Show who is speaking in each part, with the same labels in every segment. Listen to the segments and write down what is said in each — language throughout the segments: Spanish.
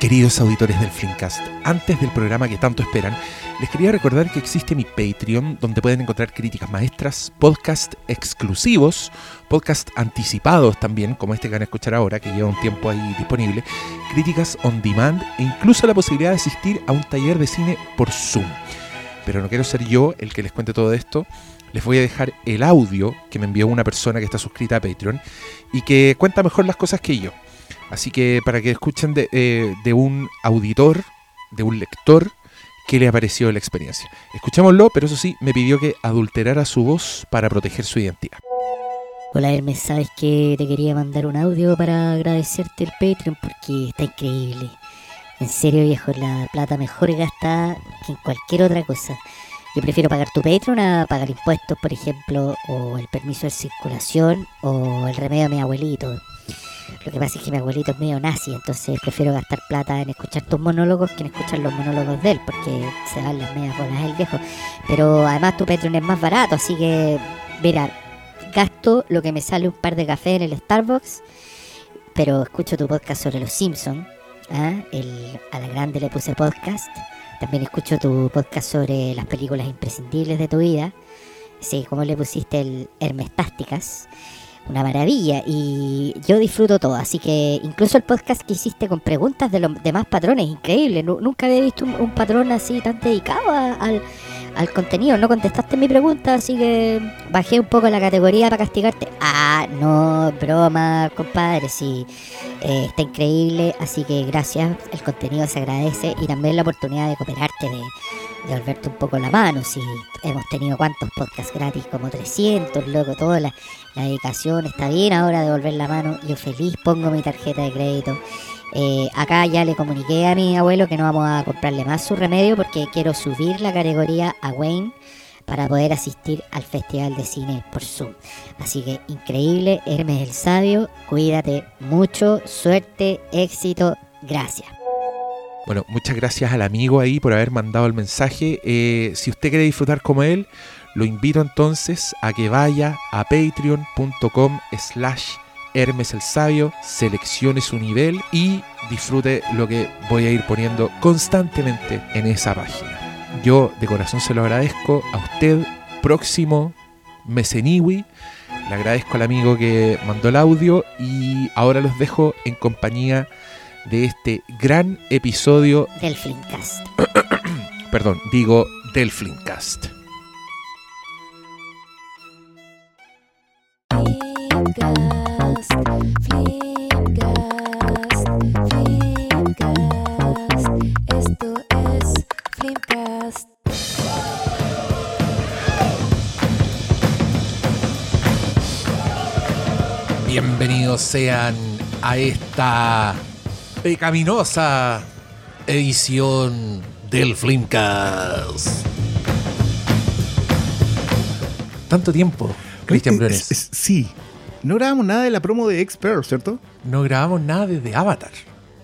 Speaker 1: Queridos auditores del Flimcast, antes del programa que tanto esperan, les quería recordar que existe mi Patreon, donde pueden encontrar críticas maestras, podcast exclusivos, podcast anticipados también, como este que van a escuchar ahora, que lleva un tiempo ahí disponible, críticas on demand e incluso la posibilidad de asistir a un taller de cine por Zoom. Pero no quiero ser yo el que les cuente todo esto. Les voy a dejar el audio que me envió una persona que está suscrita a Patreon y que cuenta mejor las cosas que yo. Así que para que escuchen de, eh, de un auditor, de un lector, qué le ha parecido la experiencia. Escuchémoslo, pero eso sí, me pidió que adulterara su voz para proteger su identidad.
Speaker 2: Hola Hermes, sabes que te quería mandar un audio para agradecerte el Patreon porque está increíble. En serio viejo, la plata mejor gastada que en cualquier otra cosa. Yo prefiero pagar tu Patreon a pagar impuestos, por ejemplo, o el permiso de circulación, o el remedio de mi abuelito. Lo que pasa es que mi abuelito es medio nazi, entonces prefiero gastar plata en escuchar tus monólogos que en escuchar los monólogos de él, porque se dan las medias bolas el viejo. Pero además tu Patreon es más barato, así que, mira, gasto lo que me sale un par de café en el Starbucks, pero escucho tu podcast sobre los Simpsons. El, a la grande le puse podcast. También escucho tu podcast sobre las películas imprescindibles de tu vida. Sí, como le pusiste el Hermestásticas una maravilla y yo disfruto todo, así que incluso el podcast que hiciste con preguntas de los demás patrones, increíble, nunca había visto un, patrón así tan dedicado al, al, contenido, no contestaste mi pregunta, así que bajé un poco la categoría para castigarte. Ah, no, broma, compadre, sí, eh, está increíble, así que gracias, el contenido se agradece y también la oportunidad de cooperarte, de de volverte un poco la mano. Si hemos tenido cuántos podcasts gratis, como 300, loco, toda la, dedicación está bien ahora de volver la mano. Yo feliz pongo mi tarjeta de crédito. Eh, acá ya le comuniqué a mi abuelo que no vamos a comprarle más su remedio porque quiero subir la categoría a Wayne para poder asistir al Festival de Cine por Zoom. Así que increíble, Hermes el Sabio, cuídate mucho, suerte, éxito, gracias.
Speaker 1: Bueno, muchas gracias al amigo ahí por haber mandado el mensaje. Eh, si usted quiere disfrutar como él, lo invito entonces a que vaya a patreon.com slash Hermes el Sabio, seleccione su nivel y disfrute lo que voy a ir poniendo constantemente en esa página. Yo de corazón se lo agradezco a usted, próximo Meseniwi. Le agradezco al amigo que mandó el audio y ahora los dejo en compañía este gran episodio
Speaker 2: del Flimcast.
Speaker 1: Perdón, digo del Flimcast.
Speaker 3: Esto es Flimcast.
Speaker 1: Bienvenidos sean a esta pecaminosa edición del Flimcast. Tanto tiempo, Cristian Briones.
Speaker 4: Sí. No grabamos nada de la promo de Expert, ¿cierto?
Speaker 1: No grabamos nada desde Avatar.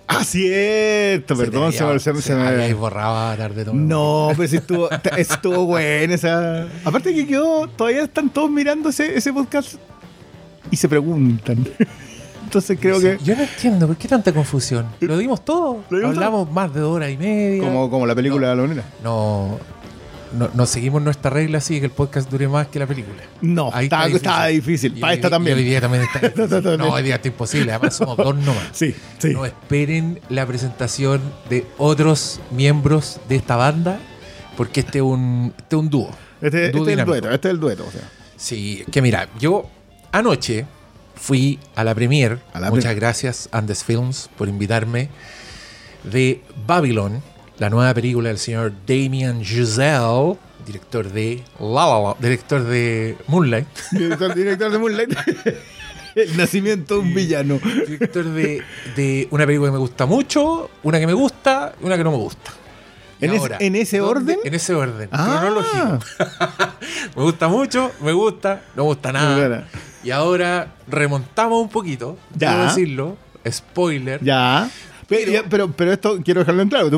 Speaker 4: Ah, cierto, perdón, se, me, se,
Speaker 1: se me había borrado Avatar de todo.
Speaker 4: No, pero sí estuvo, estuvo bueno esa. Aparte que quedó, todavía están todos mirando ese, ese podcast y se preguntan. Entonces creo que.
Speaker 1: Yo no entiendo, ¿por qué tanta confusión? ¿Lo dimos todo?
Speaker 4: ¿Lo dimos
Speaker 1: Hablamos más de dos horas y media.
Speaker 4: Como, como la película de la lonera.
Speaker 1: No, no, no seguimos nuestra regla así que el podcast dure más que la película.
Speaker 4: No,
Speaker 1: Ahí está
Speaker 4: estaba difícil. Para esta también.
Speaker 1: hoy día también está difícil. no, hoy día está imposible. Además somos dos nomás.
Speaker 4: Sí, sí.
Speaker 1: No esperen la presentación de otros miembros de esta banda, porque este es un, este es un dúo.
Speaker 4: Este, este
Speaker 1: Dúo
Speaker 4: es el dueto, este es el dueto. O sea.
Speaker 1: Sí, que mira, yo anoche fui a la
Speaker 4: A la
Speaker 1: muchas
Speaker 4: premier.
Speaker 1: gracias Andes Films por invitarme, de Babylon, la nueva película del señor Damien Giselle, director de La La La- director de Moonlight,
Speaker 4: Director, director de Moonlight. el nacimiento de un villano.
Speaker 1: director de, de una película que me gusta mucho, una que me gusta y una que no me gusta.
Speaker 4: ¿En
Speaker 1: ahora,
Speaker 4: en ese
Speaker 1: ¿dónde?
Speaker 4: orden?
Speaker 1: En ese orden,
Speaker 4: Ah.
Speaker 1: cronológico. me gusta mucho, me gusta, no me gusta nada. Y ahora remontamos un poquito,
Speaker 4: Ya.
Speaker 1: decirlo, spoiler.
Speaker 4: Ya. Pero,
Speaker 1: Pero-
Speaker 4: ya, pero, pero esto quiero dejarlo en claro.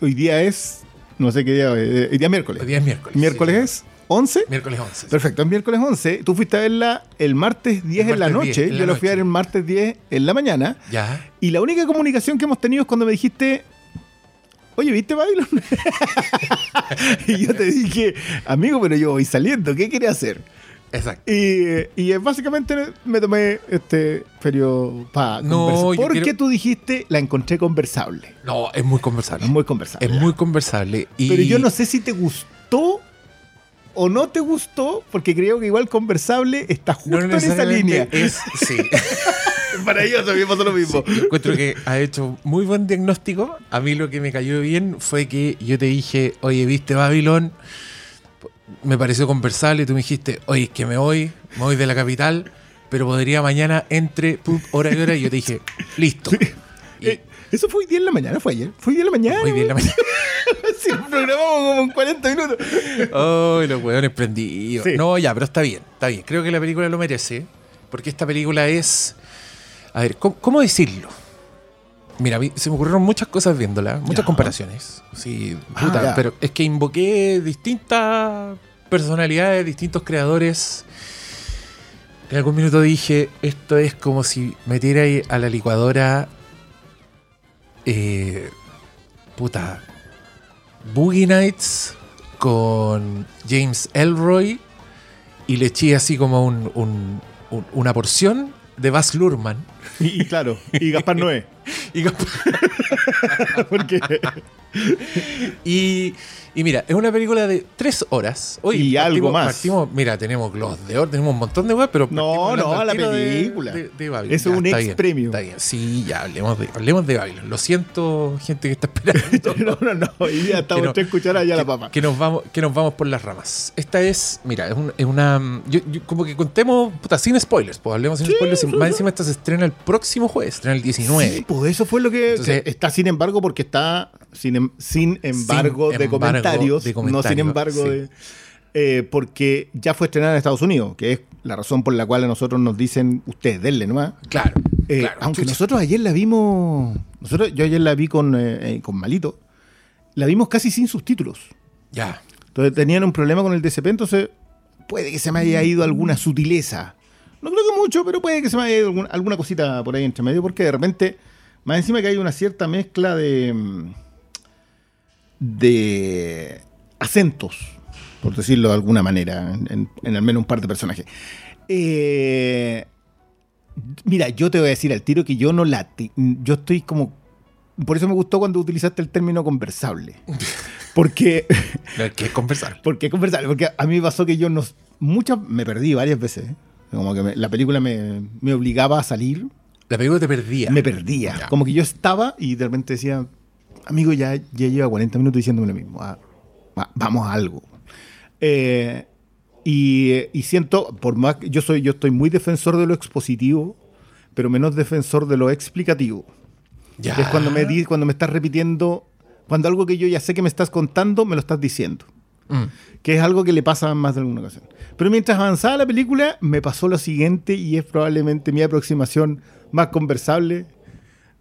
Speaker 4: Hoy día es. No sé qué día. eh, Hoy día es miércoles.
Speaker 1: Hoy día es miércoles.
Speaker 4: ¿Miércoles
Speaker 1: sí,
Speaker 4: es? 11.
Speaker 1: Miércoles 11.
Speaker 4: Perfecto, es miércoles 11. Tú fuiste a verla el martes 10
Speaker 1: El
Speaker 4: en la noche.
Speaker 1: 10 en la
Speaker 4: yo lo fui a ver el martes 10 en la mañana.
Speaker 1: Ya.
Speaker 4: Y la única comunicación que hemos tenido es cuando me dijiste, oye, ¿viste Babylon? y yo te dije, amigo, pero yo voy saliendo, ¿qué quieres hacer?
Speaker 1: Exacto.
Speaker 4: Y, y básicamente me tomé este periodo para
Speaker 1: No,
Speaker 4: conversar. Porque
Speaker 1: quiero-
Speaker 4: tú dijiste, la encontré conversable.
Speaker 1: No, es muy conversable.
Speaker 4: Es muy conversable.
Speaker 1: Es muy conversable. Y...
Speaker 4: Pero yo no sé si te gustó o no te gustó, porque creo que igual conversable está justo
Speaker 1: No
Speaker 4: en esa línea.
Speaker 1: Es, sí.
Speaker 4: Para ellos también pasó lo mismo.
Speaker 1: Yo encuentro que ha hecho muy buen diagnóstico. A mí lo que me cayó bien fue que yo te dije, oye, ¿viste Babylon? Me pareció conversable y tú me dijiste, oye, es que me voy, me voy de la capital, pero podría mañana entre pum, hora y hora. Y yo te dije, listo. Y
Speaker 4: Eh, eso fue hoy día en la mañana, fue ayer. Fue hoy día en la mañana.
Speaker 1: muy bien la mañana.
Speaker 4: Lo programamos como en 40 minutos.
Speaker 1: ¡Ay, los hueones prendidos!
Speaker 4: Sí.
Speaker 1: No, ya, pero está bien, está bien. Creo que la película lo merece, porque esta película es... A ver, ¿cómo, cómo decirlo? Mira, se me ocurrieron muchas cosas viéndola, muchas
Speaker 4: Ya.
Speaker 1: comparaciones. Sí,
Speaker 4: Ah,
Speaker 1: puta, pero es que invoqué distintas personalidades, distintos creadores. En algún minuto dije, esto es como si metiera ahí a la licuadora... Eh, puta, Boogie Nights con James Elroy y le eché así como un- un- un- una porción de Baz Luhrmann.
Speaker 4: Y, y claro, y Gaspar Noé.
Speaker 1: Y,
Speaker 4: Porque
Speaker 1: y- y mira, es una película de tres horas. Oye,
Speaker 4: Y algo más.
Speaker 1: Partimos, mira, tenemos Globos de Oro, tenemos un montón de web, pero
Speaker 4: No, no, la
Speaker 1: de-
Speaker 4: película.
Speaker 1: De, de
Speaker 4: es un
Speaker 1: está
Speaker 4: ex
Speaker 1: bien,
Speaker 4: premio.
Speaker 1: Está bien, sí, ya hablemos de, hablemos de Babylon. Lo siento, gente que está esperando.
Speaker 4: no, no, no. Hoy día estamos tres cucharadas ya la papa.
Speaker 1: que nos vamos, que nos vamos por las ramas. Esta es, mira, es, un- es una. yo- yo como que contemos, puta, sin spoilers, pues hablemos sin spoilers. y más encima esta se estrena el próximo jueves, estrena el 19.
Speaker 4: Sí, pues eso fue lo que,
Speaker 1: Entonces-
Speaker 4: que está sin embargo porque está sin, em- sin embargo de,
Speaker 1: embargo
Speaker 4: comentarios,
Speaker 1: de
Speaker 4: no sin embargo
Speaker 1: sí.
Speaker 4: de eh, porque ya fue estrenada en Estados Unidos, que es la razón por la cual a nosotros nos dicen ustedes denle nomás.
Speaker 1: Claro,
Speaker 4: Eh,
Speaker 1: claro.
Speaker 4: aunque
Speaker 1: chucha.
Speaker 4: nosotros ayer la vimos, nosotros yo ayer la vi con, eh, eh, con Malito, la vimos casi sin subtítulos.
Speaker 1: Ya.
Speaker 4: Entonces tenían un problema con el DCP, entonces puede que se me haya ido alguna sutileza. No creo que mucho, pero puede que se me haya ido algún- alguna cosita por ahí entre medio, porque de repente, más encima que hay una cierta mezcla de. De acentos, por decirlo de alguna manera, en, al menos un par de personajes. Eh, mira, yo te voy a decir al tiro que yo no la. Yo estoy como. Por eso me gustó cuando utilizaste el término conversable. Porque.
Speaker 1: Hay que conversar.
Speaker 4: Porque conversar, porque a mí me pasó que yo no, muchas, me perdí varias veces. Como que me- la película me, me obligaba a salir,
Speaker 1: La película te perdía.
Speaker 4: me perdía.
Speaker 1: Ya.
Speaker 4: Como que yo estaba y de repente decía, amigo, ya, ya lleva 40 minutos diciéndome lo mismo, ah, va- vamos a algo. Eh, y, y siento, por más que yo soy, yo estoy muy defensor de lo expositivo, pero menos defensor de lo explicativo.
Speaker 1: Ya.
Speaker 4: Que es cuando me, di- cuando me estás repitiendo, cuando algo que yo ya sé que me estás contando, me lo estás diciendo
Speaker 1: Mm.
Speaker 4: que es algo que le pasa más de alguna ocasión. Pero mientras avanzaba la película, me pasó lo siguiente y es probablemente mi aproximación más conversable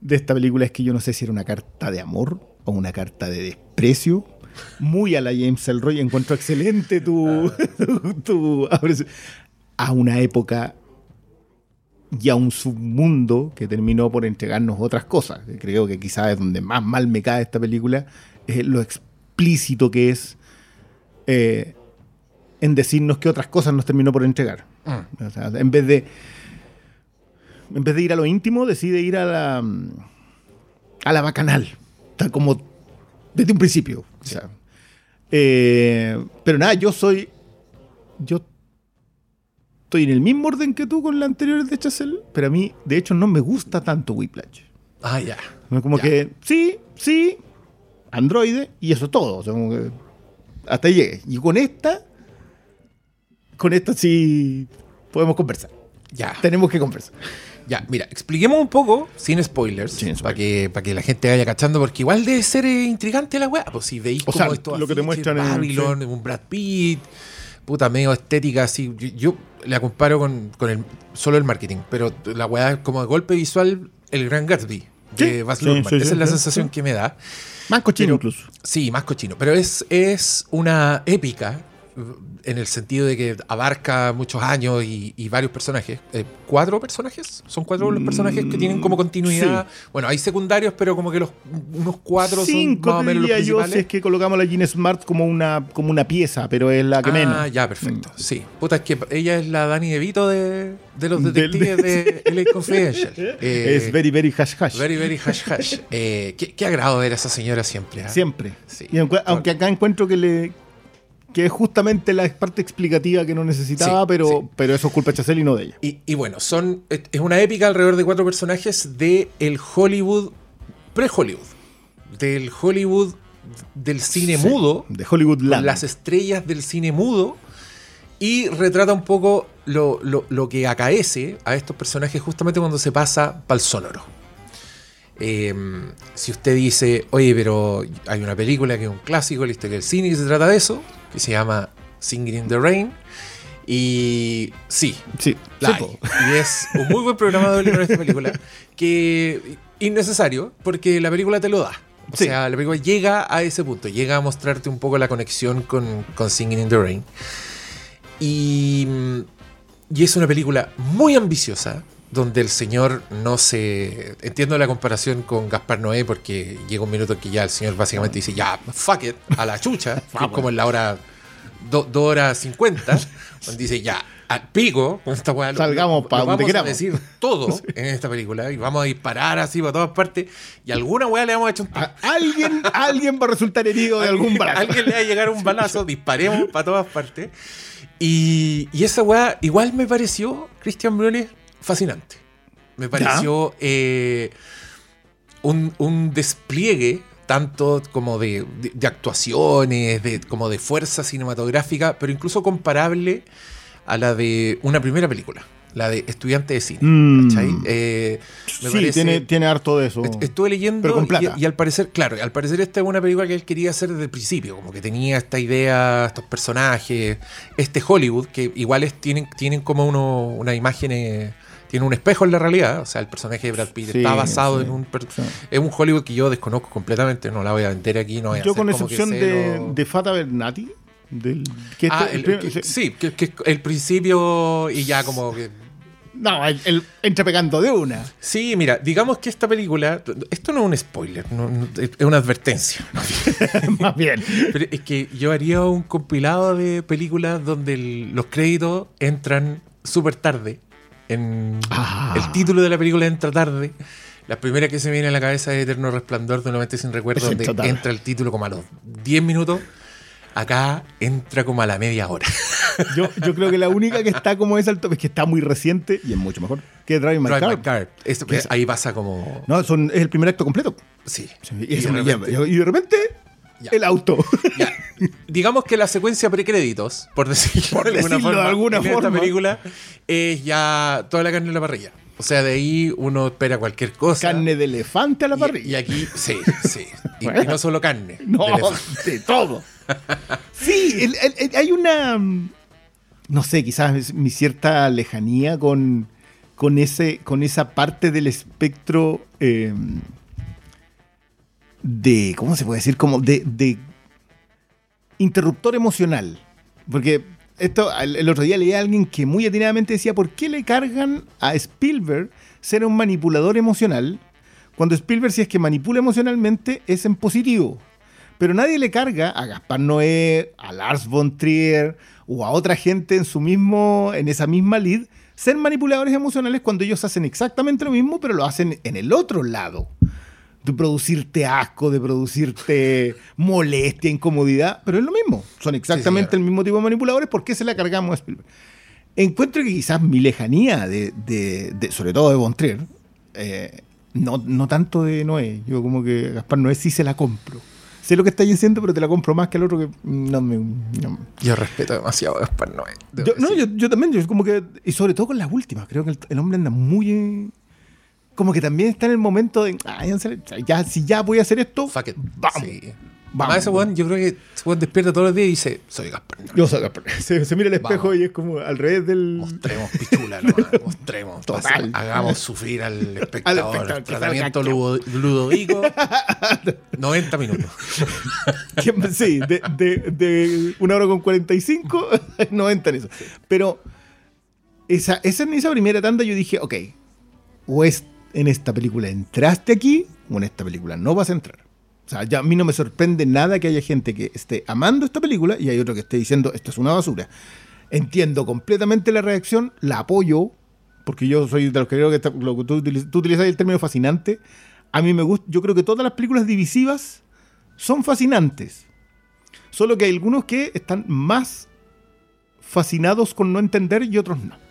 Speaker 4: de esta película es que yo no sé si era una carta de amor o una carta de desprecio. Muy a la James Elroy, encuentro excelente tu, tu, a una época y a un submundo que terminó por entregarnos otras cosas. Creo que quizás es donde más mal me cae esta película, es lo explícito que es eh, en decirnos que otras cosas nos terminó por entregar.
Speaker 1: Mm.
Speaker 4: O sea, en vez de en vez de ir a lo íntimo, decide ir a la a la bacanal, como desde un principio. O sea, eh, pero nada, yo soy yo estoy en el mismo orden que tú con la anterior de Chazelle, pero a mí, de hecho, no me gusta tanto Whiplash.
Speaker 1: Ah, ya.
Speaker 4: Es Como
Speaker 1: Ya.
Speaker 4: que, sí, sí, androide, y eso es todo. O sea, como que hasta ahí llegué. Y con esta, con esta sí podemos conversar.
Speaker 1: Ya.
Speaker 4: Tenemos que conversar.
Speaker 1: Ya, mira, expliquemos un poco, sin spoilers,
Speaker 4: Sin
Speaker 1: para que, para que la gente vaya cachando, porque igual debe ser eh, intrigante la weá. Pues si veis
Speaker 4: O
Speaker 1: como
Speaker 4: sea,
Speaker 1: estos
Speaker 4: lo que te muestran en-
Speaker 1: Babylon, un Brad Pitt, puta, medio estética así. Yo, yo la comparo con, con el, solo el marketing, pero la weá como de golpe visual, el Gran Gatsby de
Speaker 4: Sí,
Speaker 1: Baz
Speaker 4: sí,
Speaker 1: Luhrmann.
Speaker 4: sí,
Speaker 1: Esa es la sensación que me da.
Speaker 4: Más cochino incluso.
Speaker 1: Sí, más cochino. Pero es, es una épica en el sentido de que abarca muchos años y, y varios personajes. Eh, ¿Cuatro personajes? ¿Son cuatro los personajes que tienen como continuidad? Bueno, hay secundarios, pero como que los unos cuatro
Speaker 4: Cinco,
Speaker 1: son más o menos los
Speaker 4: yo,
Speaker 1: principales.
Speaker 4: si es que colocamos a la Jean Smart como una, como una pieza, pero es la que
Speaker 1: ah,
Speaker 4: menos.
Speaker 1: ya, perfecto. Sí. Puta, es que ella es la Dani DeVito de, de los detectives de LA Confidential. Eh,
Speaker 4: es very, very hash hash.
Speaker 1: Very, very hash hash. Eh, qué, qué agrado ver a esa señora siempre. ¿ah?
Speaker 4: Siempre.
Speaker 1: Sí.
Speaker 4: Y aunque, aunque acá encuentro que le que es justamente la parte explicativa que no necesitaba,
Speaker 1: Sí,
Speaker 4: pero,
Speaker 1: sí.
Speaker 4: pero eso es culpa de Chazelle y no de ella.
Speaker 1: Y, y bueno, son es una épica alrededor de cuatro personajes de el Hollywood pre-Hollywood. Del Hollywood del cine
Speaker 4: Sí,
Speaker 1: mudo.
Speaker 4: De Hollywood Land.
Speaker 1: las estrellas del cine mudo y retrata un poco lo, lo- lo que acaece a estos personajes justamente cuando se pasa para el sonoro. Eh, si usted dice, oye, pero hay una película que es un clásico la historia del cine que se trata de eso, que se llama Singing in the Rain, y sí,
Speaker 4: Sí,
Speaker 1: la. Y es un muy buen programa de con esta película. Que innecesario, porque la película te lo da. O
Speaker 4: Sí.
Speaker 1: sea, la película llega a ese punto, llega a mostrarte un poco la conexión con, con Singing in the Rain. Y, y es una película muy ambiciosa, donde el señor no se... Entiendo la comparación con Gaspar Noé, porque llega un minuto en que ya el señor básicamente dice, ya, fuck it, a la chucha, como en la hora 2 horas 50, donde dice, ya, al pico, con esta weá,
Speaker 4: Salgamos
Speaker 1: lo-
Speaker 4: pa'
Speaker 1: lo
Speaker 4: donde
Speaker 1: vamos
Speaker 4: queramos".
Speaker 1: a decir todo en esta película y vamos a disparar así por todas partes y alguna weá le vamos a echar un
Speaker 4: A- alguien, alguien va a resultar herido de algún balazo.
Speaker 1: Alguien le va a llegar un balazo, disparemos para todas partes. Y, y esa weá igual me pareció, Christian Briones, fascinante. Me pareció eh, un, un despliegue tanto como de, de- de actuaciones, de, como de fuerza cinematográfica, pero incluso comparable a la de una primera película, la de Estudiante de Cine.
Speaker 4: Mm.
Speaker 1: ¿cachai? Eh, me
Speaker 4: Sí,
Speaker 1: parece-
Speaker 4: tiene, tiene harto de eso.
Speaker 1: Est- Estuve leyendo
Speaker 4: Pero con
Speaker 1: y-
Speaker 4: plata.
Speaker 1: Y, al parecer, claro, al parecer esta es una película que él quería hacer desde el principio, como que tenía esta idea, estos personajes, este Hollywood, que iguales tienen, tienen como uno, una imagen, eh, tiene un espejo en la realidad, o sea, el personaje de Brad Pitt
Speaker 4: Sí,
Speaker 1: está basado
Speaker 4: sí,
Speaker 1: en un...
Speaker 4: sí.
Speaker 1: Es un Hollywood que yo desconozco completamente, no la voy a vender aquí, no voy a
Speaker 4: Yo
Speaker 1: hacer
Speaker 4: con
Speaker 1: como que
Speaker 4: excepción de,
Speaker 1: lo-
Speaker 4: de Fata Bernati, del, que
Speaker 1: Ah,
Speaker 4: este-
Speaker 1: el-
Speaker 4: el-
Speaker 1: que- sí, que, que el principio y ya como que...
Speaker 4: No, el, el- entra pegando de una.
Speaker 1: Sí, mira, digamos que esta película, esto no es un spoiler, no- no- es una advertencia.
Speaker 4: Más bien.
Speaker 1: Pero es que yo haría un compilado de películas donde los créditos entran súper tarde. En,
Speaker 4: Ah.
Speaker 1: El título de la película entra tarde. La primera que se me viene a la cabeza es Eterno Resplandor de una mente sin recuerdo, donde
Speaker 4: entra
Speaker 1: el título como a los 10 minutos. Acá entra como a la media hora.
Speaker 4: Yo, yo creo que la única que está como es alto es que está muy reciente y es mucho mejor que Driving My
Speaker 1: Drive
Speaker 4: Car.
Speaker 1: My Car.
Speaker 4: Es-
Speaker 1: ahí pasa como.
Speaker 4: No, son, es el primer acto completo.
Speaker 1: Sí.
Speaker 4: Sí,
Speaker 1: Y
Speaker 4: y, eso
Speaker 1: de
Speaker 4: me
Speaker 1: repente-
Speaker 4: llama. y de repente,
Speaker 1: Ya.
Speaker 4: el auto.
Speaker 1: Ya. Digamos que la secuencia precréditos, por decirlo,
Speaker 4: Por
Speaker 1: de alguna
Speaker 4: decirlo de
Speaker 1: forma,
Speaker 4: alguna
Speaker 1: en
Speaker 4: forma.
Speaker 1: esta película, es ya toda la carne en la parrilla. O sea, de ahí uno espera cualquier cosa.
Speaker 4: Carne de elefante a la parrilla.
Speaker 1: Y, aquí, sí, sí. Y,
Speaker 4: Bueno.
Speaker 1: y no solo carne.
Speaker 4: No,
Speaker 1: de
Speaker 4: todo. Sí, el- el- el- hay una. No sé, quizás mi cierta lejanía con, con, ese, con esa parte del espectro eh, de. ¿Cómo se puede decir? Como de, de interruptor emocional. Porque esto, el, otro día leí a alguien que muy atinadamente decía: ¿por qué le cargan a Spielberg ser un manipulador emocional? Cuando Spielberg, si es que manipula emocionalmente, es en positivo. Pero nadie le carga a Gaspar Noé, a Lars von Trier o a otra gente en su mismo, en esa misma lead, ser manipuladores emocionales cuando ellos hacen exactamente lo mismo, pero lo hacen en el otro lado. De producirte asco, de producirte molestia, incomodidad, pero es lo mismo. Son exactamente
Speaker 1: señor.
Speaker 4: el mismo tipo de manipuladores. ¿Por qué se la cargamos a Spielberg? Encuentro que quizás mi lejanía, de, de- de- sobre todo de Von Trier, eh, no, no tanto de Noé. Yo como que Gaspar Noé sí se la compro. Sé lo que estáis diciendo, pero te la compro más que el otro que no me... no
Speaker 1: Yo respeto demasiado a Gaspar Noé.
Speaker 4: Yo, no, yo, yo también, yo como que... Y sobre todo con las últimas, creo que el, el hombre anda muy... como que también está en el momento de... "Ah, ya, si ya voy a hacer esto,
Speaker 1: Fuck it.
Speaker 4: vamos.
Speaker 1: Sí. Además, ese weón, yo creo que ese weón despierta todos los días y dice, soy Gaspar. Noé".
Speaker 4: Yo soy Gaspar. Se, se mira el espejo
Speaker 1: Vamos.
Speaker 4: y es como al revés del.
Speaker 1: Mostremos pichula, nomás, mostremos.
Speaker 4: Total.
Speaker 1: Hagamos sufrir al espectador. Tratamiento ludo- ludovico. 90 minutos.
Speaker 4: sí, de, de, de una hora con 45, 90 en eso. Pero esa, esa, en esa primera tanda yo dije, ok, o es en esta película entraste aquí, o en esta película no vas a entrar. O sea, ya a mí no me sorprende nada que haya gente que esté amando esta película y hay otro que esté diciendo esto es una basura. Entiendo completamente la reacción, la apoyo, porque yo soy de los que creo que lo que tú utilizas el término fascinante. A mí me gusta, yo creo que todas las películas divisivas son fascinantes. Solo que hay algunos que están más fascinados con no entender y otros no.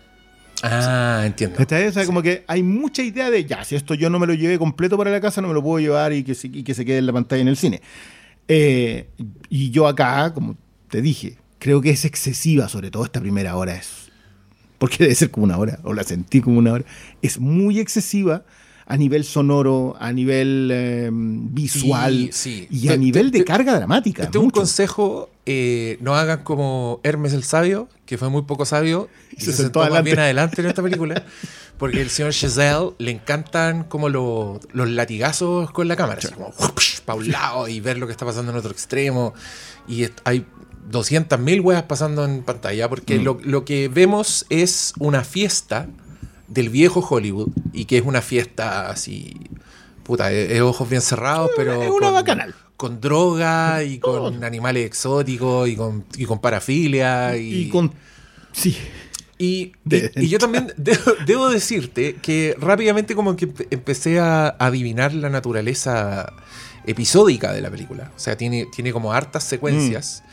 Speaker 1: Ah, entiendo.
Speaker 4: ¿Cachai? O sea, como que hay mucha idea de, ya, si esto yo no me lo llevé completo para la casa, no me lo puedo llevar y que se, y que se quede en la pantalla en el cine. Eh, y yo acá, como te dije, creo que es excesiva, sobre todo esta primera hora. Es, porque debe ser como una hora, o la sentí como una hora. Es muy excesiva a nivel sonoro, a nivel eh, visual
Speaker 1: Sí, sí.
Speaker 4: y a
Speaker 1: Te-
Speaker 4: nivel
Speaker 1: te-
Speaker 4: de
Speaker 1: te-
Speaker 4: carga dramática.
Speaker 1: Es un consejo, eh, no hagan como Hermes el sabio, que fue muy poco sabio y
Speaker 4: Se
Speaker 1: se,
Speaker 4: sentó
Speaker 1: sentó más bien adelante en esta película, porque el señor Chazelle le encantan como lo- los latigazos con la cámara, así como para un lado y ver lo que está pasando en otro extremo. Y hay 200.000 weas pasando en pantalla, porque
Speaker 4: Mm.
Speaker 1: lo, lo que vemos es una fiesta del viejo Hollywood, y que es una fiesta así... Puta, es, es ojos bien cerrados, pero...
Speaker 4: es una
Speaker 1: con-
Speaker 4: bacanal.
Speaker 1: Con droga y con animales exóticos y con, y con parafilia. Y,
Speaker 4: Y con. Sí.
Speaker 1: y, y- y yo también debo, debo decirte que rápidamente como que empe- empecé a adivinar la naturaleza episódica de la película. O sea, tiene, tiene como hartas secuencias.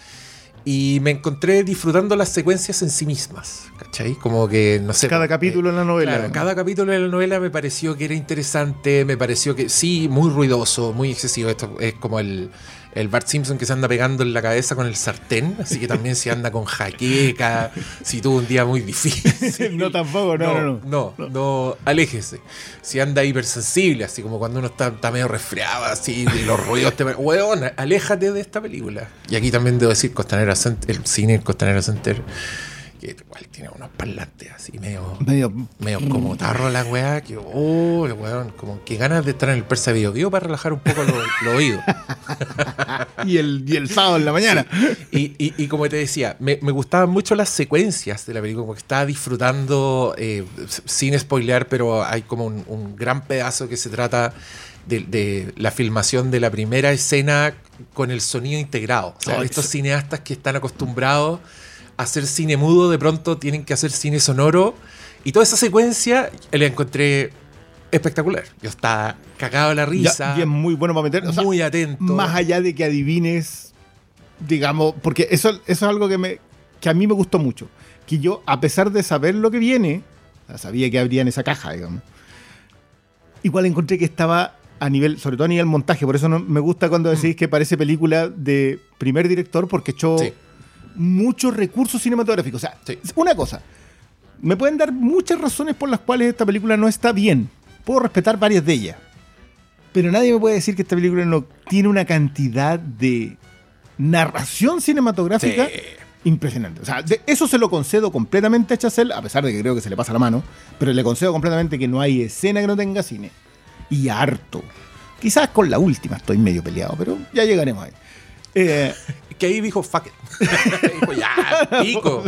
Speaker 1: Y me encontré disfrutando las secuencias en sí mismas. ¿Cachai? Como que, no sé.
Speaker 4: Cada
Speaker 1: pues,
Speaker 4: capítulo
Speaker 1: eh,
Speaker 4: en la novela.
Speaker 1: Claro, cada capítulo de la novela me pareció que era interesante, me pareció que sí, muy ruidoso, muy excesivo. Esto es como el, el Bart Simpson que se anda pegando en la cabeza con el sartén, así que también se anda con jaqueca, si tuvo un día muy difícil.
Speaker 4: No, tampoco, no, no, no.
Speaker 1: no, no, aléjese. Si anda hipersensible, así como cuando uno está, está medio resfriado, así, y los ruidos te... Weón, aléjate de esta película. Y aquí también debo decir Costanera Center, el cine del Costanera Center, que igual tiene unos parlantes así medio
Speaker 4: Medio
Speaker 1: medio como tarro la weá, que oh, weón, como que ganas de estar en el Persa Bio para relajar un poco los oídos.
Speaker 4: y el, y el sábado en la mañana.
Speaker 1: Y, y- y como te decía, me, me gustaban mucho las secuencias de la película, como que estaba disfrutando, eh, sin spoilear, pero hay como un, un gran pedazo que se trata de, de la filmación de la primera escena con el sonido integrado. O sea, estos cineastas que están acostumbrados hacer cine mudo, de pronto tienen que hacer cine sonoro. Y toda esa secuencia eh, la encontré espectacular. Yo estaba cagado de la risa,
Speaker 4: Ya- y es muy bueno para meter. o sea,
Speaker 1: muy atento.
Speaker 4: más allá de que adivines, digamos, porque eso, eso es algo que, me, que a mí me gustó mucho. Que yo, a pesar de saber lo que viene, sabía que habría en esa caja, digamos, igual encontré que estaba a nivel, sobre todo a nivel montaje, por eso no, me gusta cuando decís que parece película de primer director, porque echó
Speaker 1: Sí.
Speaker 4: Muchos recursos cinematográficos. O sea,
Speaker 1: Sí.
Speaker 4: una cosa, me pueden dar muchas razones por las cuales esta película no está bien. Puedo respetar varias de ellas. Pero nadie me puede decir que esta película no tiene una cantidad de narración cinematográfica
Speaker 1: Sí.
Speaker 4: impresionante. O sea, de- eso se lo concedo completamente a Chazelle, a pesar de que creo que se le pasa la mano, pero le concedo completamente que no hay escena que no tenga cine. Y harto. Quizás con la última estoy medio peleado, pero ya llegaremos ahí. Eh,
Speaker 1: Que ahí dijo, fuck it. dijo, ya, pico.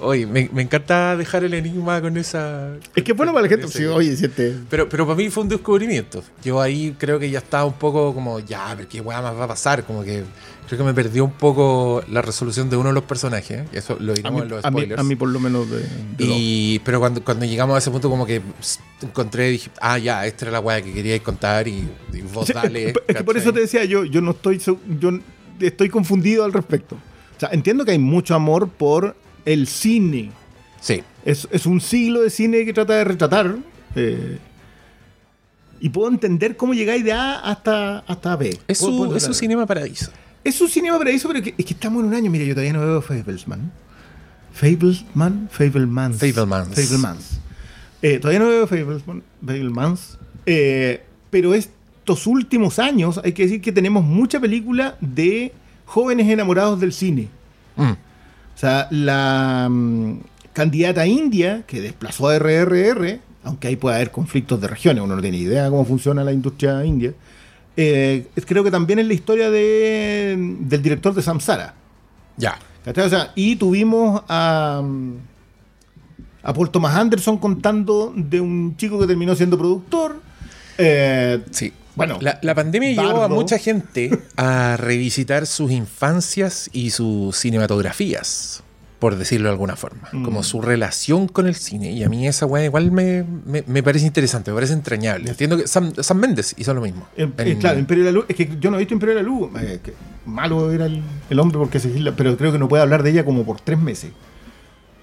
Speaker 1: Oye, me, me encanta dejar el enigma con esa.
Speaker 4: es que es bueno para la gente.
Speaker 1: ese-
Speaker 4: Sí, oye, si este-
Speaker 1: Pero, pero para mí fue un descubrimiento. Yo ahí creo que ya estaba un poco como, ya, pero qué weá más va a pasar. Como que creo que me perdió un poco la resolución de uno de los personajes. ¿eh? Eso lo diremos en los
Speaker 4: a mí-
Speaker 1: spoilers.
Speaker 4: a mí por lo menos de, de dos.
Speaker 1: y, pero cuando, cuando llegamos a ese punto, como que encontré, dije, ah, ya, esta era la weá que queríais contar y, y vos dale.
Speaker 4: es, es que por eso te decía yo, yo no estoy, yo estoy confundido al respecto. O sea, entiendo que hay mucho amor por el cine.
Speaker 1: Sí.
Speaker 4: Es, es un siglo de cine que trata de retratar. eh, y puedo entender cómo llegáis de A hasta, hasta B.
Speaker 1: Es
Speaker 4: Puedo-
Speaker 1: su,
Speaker 4: puedo
Speaker 1: es
Speaker 4: entender.
Speaker 1: cinema paradiso.
Speaker 4: Es un cinema paraíso, pero que- es que estamos en un año. Mira, yo todavía no veo Fablesman. Fablesman, Fablemans.
Speaker 1: Fablemans.
Speaker 4: Fablemans. Eh, todavía no veo Fablesman, Fablemans. Eh, pero es estos últimos años hay que decir que tenemos mucha película de jóvenes enamorados del cine.
Speaker 1: Mm.
Speaker 4: O sea, la mm, candidata india que desplazó a RRR, aunque ahí puede haber conflictos de regiones, uno no tiene idea cómo funciona la industria india, eh, creo que también es la historia de, del director de Samsara.
Speaker 1: Ya.
Speaker 4: ¿cachai? O sea, y tuvimos a, a Paul Thomas Anderson contando de un chico que terminó siendo productor. Eh,
Speaker 1: Sí.
Speaker 4: Bueno,
Speaker 1: la, la pandemia llevó a mucha gente a revisitar sus infancias y sus cinematografías, por decirlo de alguna forma,
Speaker 4: Mm.
Speaker 1: como su relación con el cine. Y a mí esa weá igual me, me- me parece interesante, me parece entrañable. Entiendo que Sam, Sam Méndez hizo lo mismo.
Speaker 4: Eh, eh, claro, Imperio de la Luz. Es que yo no he visto Imperio de la Luz. eh, que malo era el, el hombre porque se pero creo que no puede hablar de ella como por tres meses.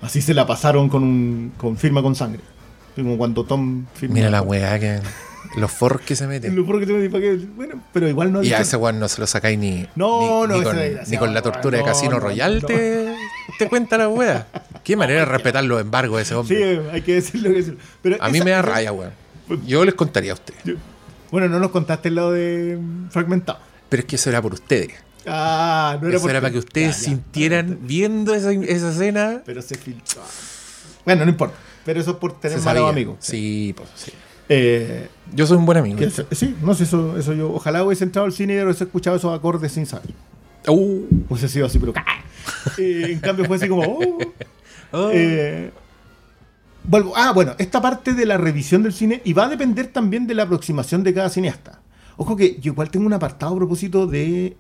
Speaker 4: Así se la pasaron con un con firma con sangre. Como cuando Tom firma.
Speaker 1: Mira la weá que. Los forros que se meten.
Speaker 4: Lo que te metí, ¿para qué? Bueno, pero igual no
Speaker 1: Y a ese weón no se lo sacáis ni,
Speaker 4: No,
Speaker 1: ni,
Speaker 4: no,
Speaker 1: ni con, la tortura de
Speaker 4: no,
Speaker 1: Casino
Speaker 4: no,
Speaker 1: Royal. Te, te cuenta la weá. Qué manera de respetar los embargos de ese
Speaker 4: Sí,
Speaker 1: hombre.
Speaker 4: eh, hay que decirlo. que decirlo. Pero
Speaker 1: a mí me da raya, weón. Yo les contaría a ustedes.
Speaker 4: yo- Bueno, no nos contaste el lado de mm, fragmentado.
Speaker 1: Pero es que eso era por ustedes.
Speaker 4: Ah, no era
Speaker 1: Eso
Speaker 4: por-
Speaker 1: era para que ustedes
Speaker 4: Ya, ya.
Speaker 1: sintieran viendo esa, esa escena.
Speaker 4: Pero se filtró. Bueno, no importa. Pero eso es por tener
Speaker 1: se
Speaker 4: malos amigos.
Speaker 1: Sí, pues sí.
Speaker 4: Eh,
Speaker 1: Yo soy un buen amigo.
Speaker 4: sí, no sé, eso, eso yo. Ojalá hubiese entrado al cine y hubiese escuchado esos acordes sin saber.
Speaker 1: Uh,
Speaker 4: Hubiese sido así, pero. Eh, en cambio fue así como. oh.
Speaker 1: oh.
Speaker 4: Eh, vuelvo. Ah, bueno, esta parte de la revisión del cine y va a depender también de la aproximación de cada cineasta. Ojo que yo igual tengo un apartado a propósito de.